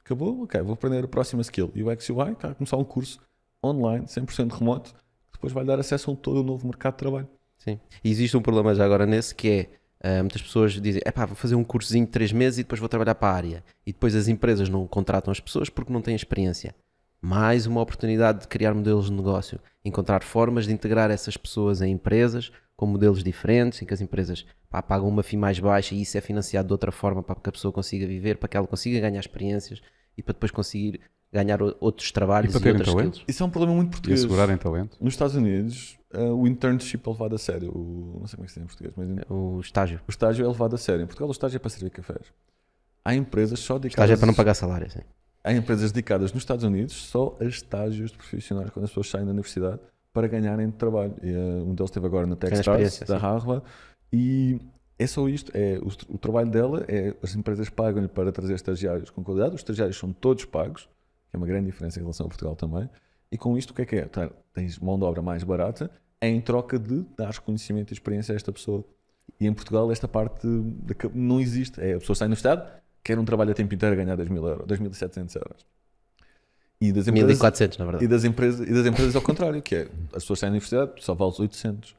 Speaker 1: Acabou, ok, vou aprender a próxima skill. UX e UI está a começar um curso online, 100% remoto, que depois vai dar acesso a todo o novo mercado de trabalho.
Speaker 3: Sim. E existe um problema já agora nesse que é ah, muitas pessoas dizem, é pá, vou fazer um cursozinho de 3 meses e depois vou trabalhar para a área. E depois as empresas não contratam as pessoas porque não têm experiência. Mais uma oportunidade de criar modelos de negócio, encontrar formas de integrar essas pessoas em empresas com modelos diferentes, em que as empresas pá, pagam uma FII mais baixa e isso é financiado de outra forma para que a pessoa consiga viver, para que ela consiga ganhar experiências e para depois conseguir ganhar outros trabalhos
Speaker 2: E
Speaker 3: e,
Speaker 2: para terem
Speaker 3: outras
Speaker 2: talento.
Speaker 3: skills.
Speaker 1: Isso é um problema muito
Speaker 2: E
Speaker 1: português.
Speaker 2: assegurarem talento.
Speaker 1: Nos Estados Unidos, eh, o internship é levado a sério. O, não sei como é que se diz em português, mas
Speaker 3: O estágio.
Speaker 1: o estágio é levado a sério. Em Portugal, o estágio é para servir cafés. Há empresas só dedicadas.
Speaker 3: estágio é para não pagar salário, sim.
Speaker 1: Há empresas dedicadas nos Estados Unidos só a estágios de profissionais quando as pessoas saem da universidade para ganharem trabalho. E, eh, um deles esteve agora na Techstars da
Speaker 3: sim.
Speaker 1: Harvard e é só isto. É, o, o trabalho dela é as empresas pagam-lhe para trazer estagiários com qualidade. Os estagiários são todos pagos, é uma grande diferença em relação a Portugal também. E com isto o que é que é? Tá, Tens mão de obra mais barata em troca de dar conhecimento e experiência a esta pessoa. E em Portugal esta parte não existe. É a pessoa sai no Estado, quer um trabalho a tempo inteiro a ganhar 2.000 euros, 2.700 euros. E das empresas,
Speaker 3: 1400, na
Speaker 1: e
Speaker 3: verdade.
Speaker 1: das empresas, e das empresas ao contrário, que é as pessoas saem da universidade, só vales 800.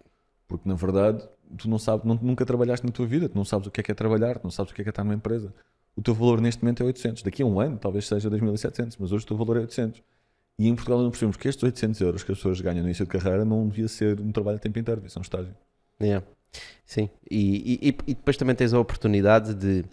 Speaker 1: Porque na verdade tu não sabes, não- nunca trabalhaste na tua vida, tu não sabes o que é que é trabalhar, tu não sabes o que é que é estar numa empresa. O teu valor neste momento é 800. Daqui a um ano talvez seja 2.700, mas hoje o teu valor é 800. E em Portugal não percebemos que estes 800 euros que as pessoas ganham no início de carreira não devia ser um trabalho a tempo inteiro, devia ser um estágio.
Speaker 3: Yeah. Sim, e, e- e depois também tens a oportunidade de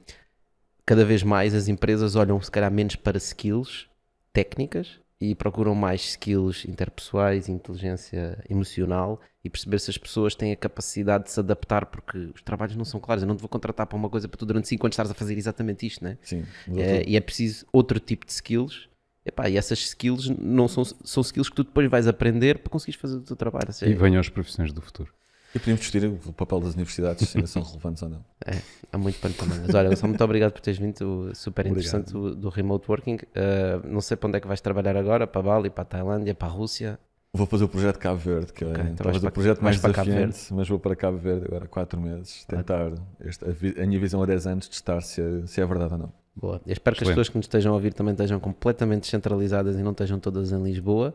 Speaker 3: cada vez mais as empresas olham se calhar menos para skills técnicas e procuram mais skills interpessoais, inteligência emocional e perceber se as pessoas têm a capacidade de se adaptar porque os trabalhos não são claros. Eu não te vou contratar para uma coisa para tu durante 5 anos estares a fazer exatamente isto, né?
Speaker 1: Sim.
Speaker 3: É, e é preciso outro tipo de skills. Epá, e essas skills não são, são skills que tu depois vais aprender para conseguires fazer o teu trabalho. Seja,
Speaker 2: E venham as profissões do futuro.
Speaker 1: E podíamos discutir o papel das universidades, se ainda são relevantes ou não.
Speaker 3: Há muito pano também. Mas olha, só muito obrigado por teres vindo. Super interessante do, do remote working. Uh, não sei para onde é que vais trabalhar agora, para Bali, para a Tailândia, para a Rússia.
Speaker 1: Vou fazer o projeto Cabo Verde, que
Speaker 3: Ok,
Speaker 1: é
Speaker 3: então
Speaker 1: talvez
Speaker 3: para-
Speaker 1: o projeto mais
Speaker 3: para
Speaker 1: desafiante, mas vou para Cabo Verde agora há 4 meses, tentar este- a, a minha visão há 10 anos testar se é, se é verdade ou não.
Speaker 3: Boa. Eu espero que as pessoas que nos estejam a ouvir também estejam completamente descentralizadas e não estejam todas em Lisboa.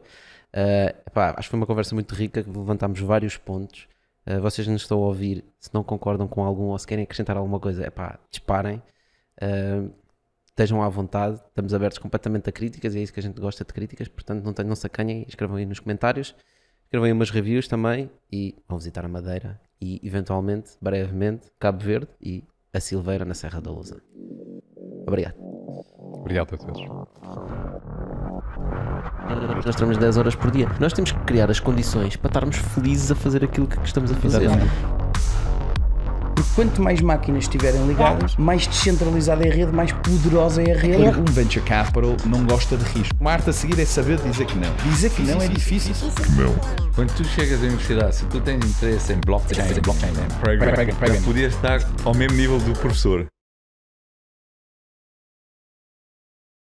Speaker 3: Uh, epá, acho que foi uma conversa muito rica, que levantámos vários pontos. Uh, vocês nos estão a ouvir, se não concordam com algum ou se querem acrescentar alguma coisa, epá, disparem. Uh, estejam à vontade, estamos abertos completamente a críticas e é isso que a gente gosta de críticas, portanto não, tenham- não se acanhem, escrevam aí nos comentários, escrevam aí umas reviews também e vão visitar a Madeira e eventualmente, brevemente, Cabo Verde e a Silveira na Serra da Lousa. Obrigado.
Speaker 2: Obrigado a todos.
Speaker 3: Nós temos 10 horas por dia. Nós temos que criar as condições para estarmos felizes a fazer aquilo que estamos a fazer. Exatamente.
Speaker 4: Porque quanto mais máquinas estiverem ligadas, mais descentralizada é a rede, mais poderosa é a rede.
Speaker 5: Um venture capital não gosta de risco. Uma arte a seguir é saber dizer que não. Dizer que é é não é difícil. Não.
Speaker 6: Quando tu chegas à universidade, se tu tens interesse em blockchain, blockchain, blockchain, blockchain, blockchain, blockchain, blockchain, blockchain, blockchain, blockchain,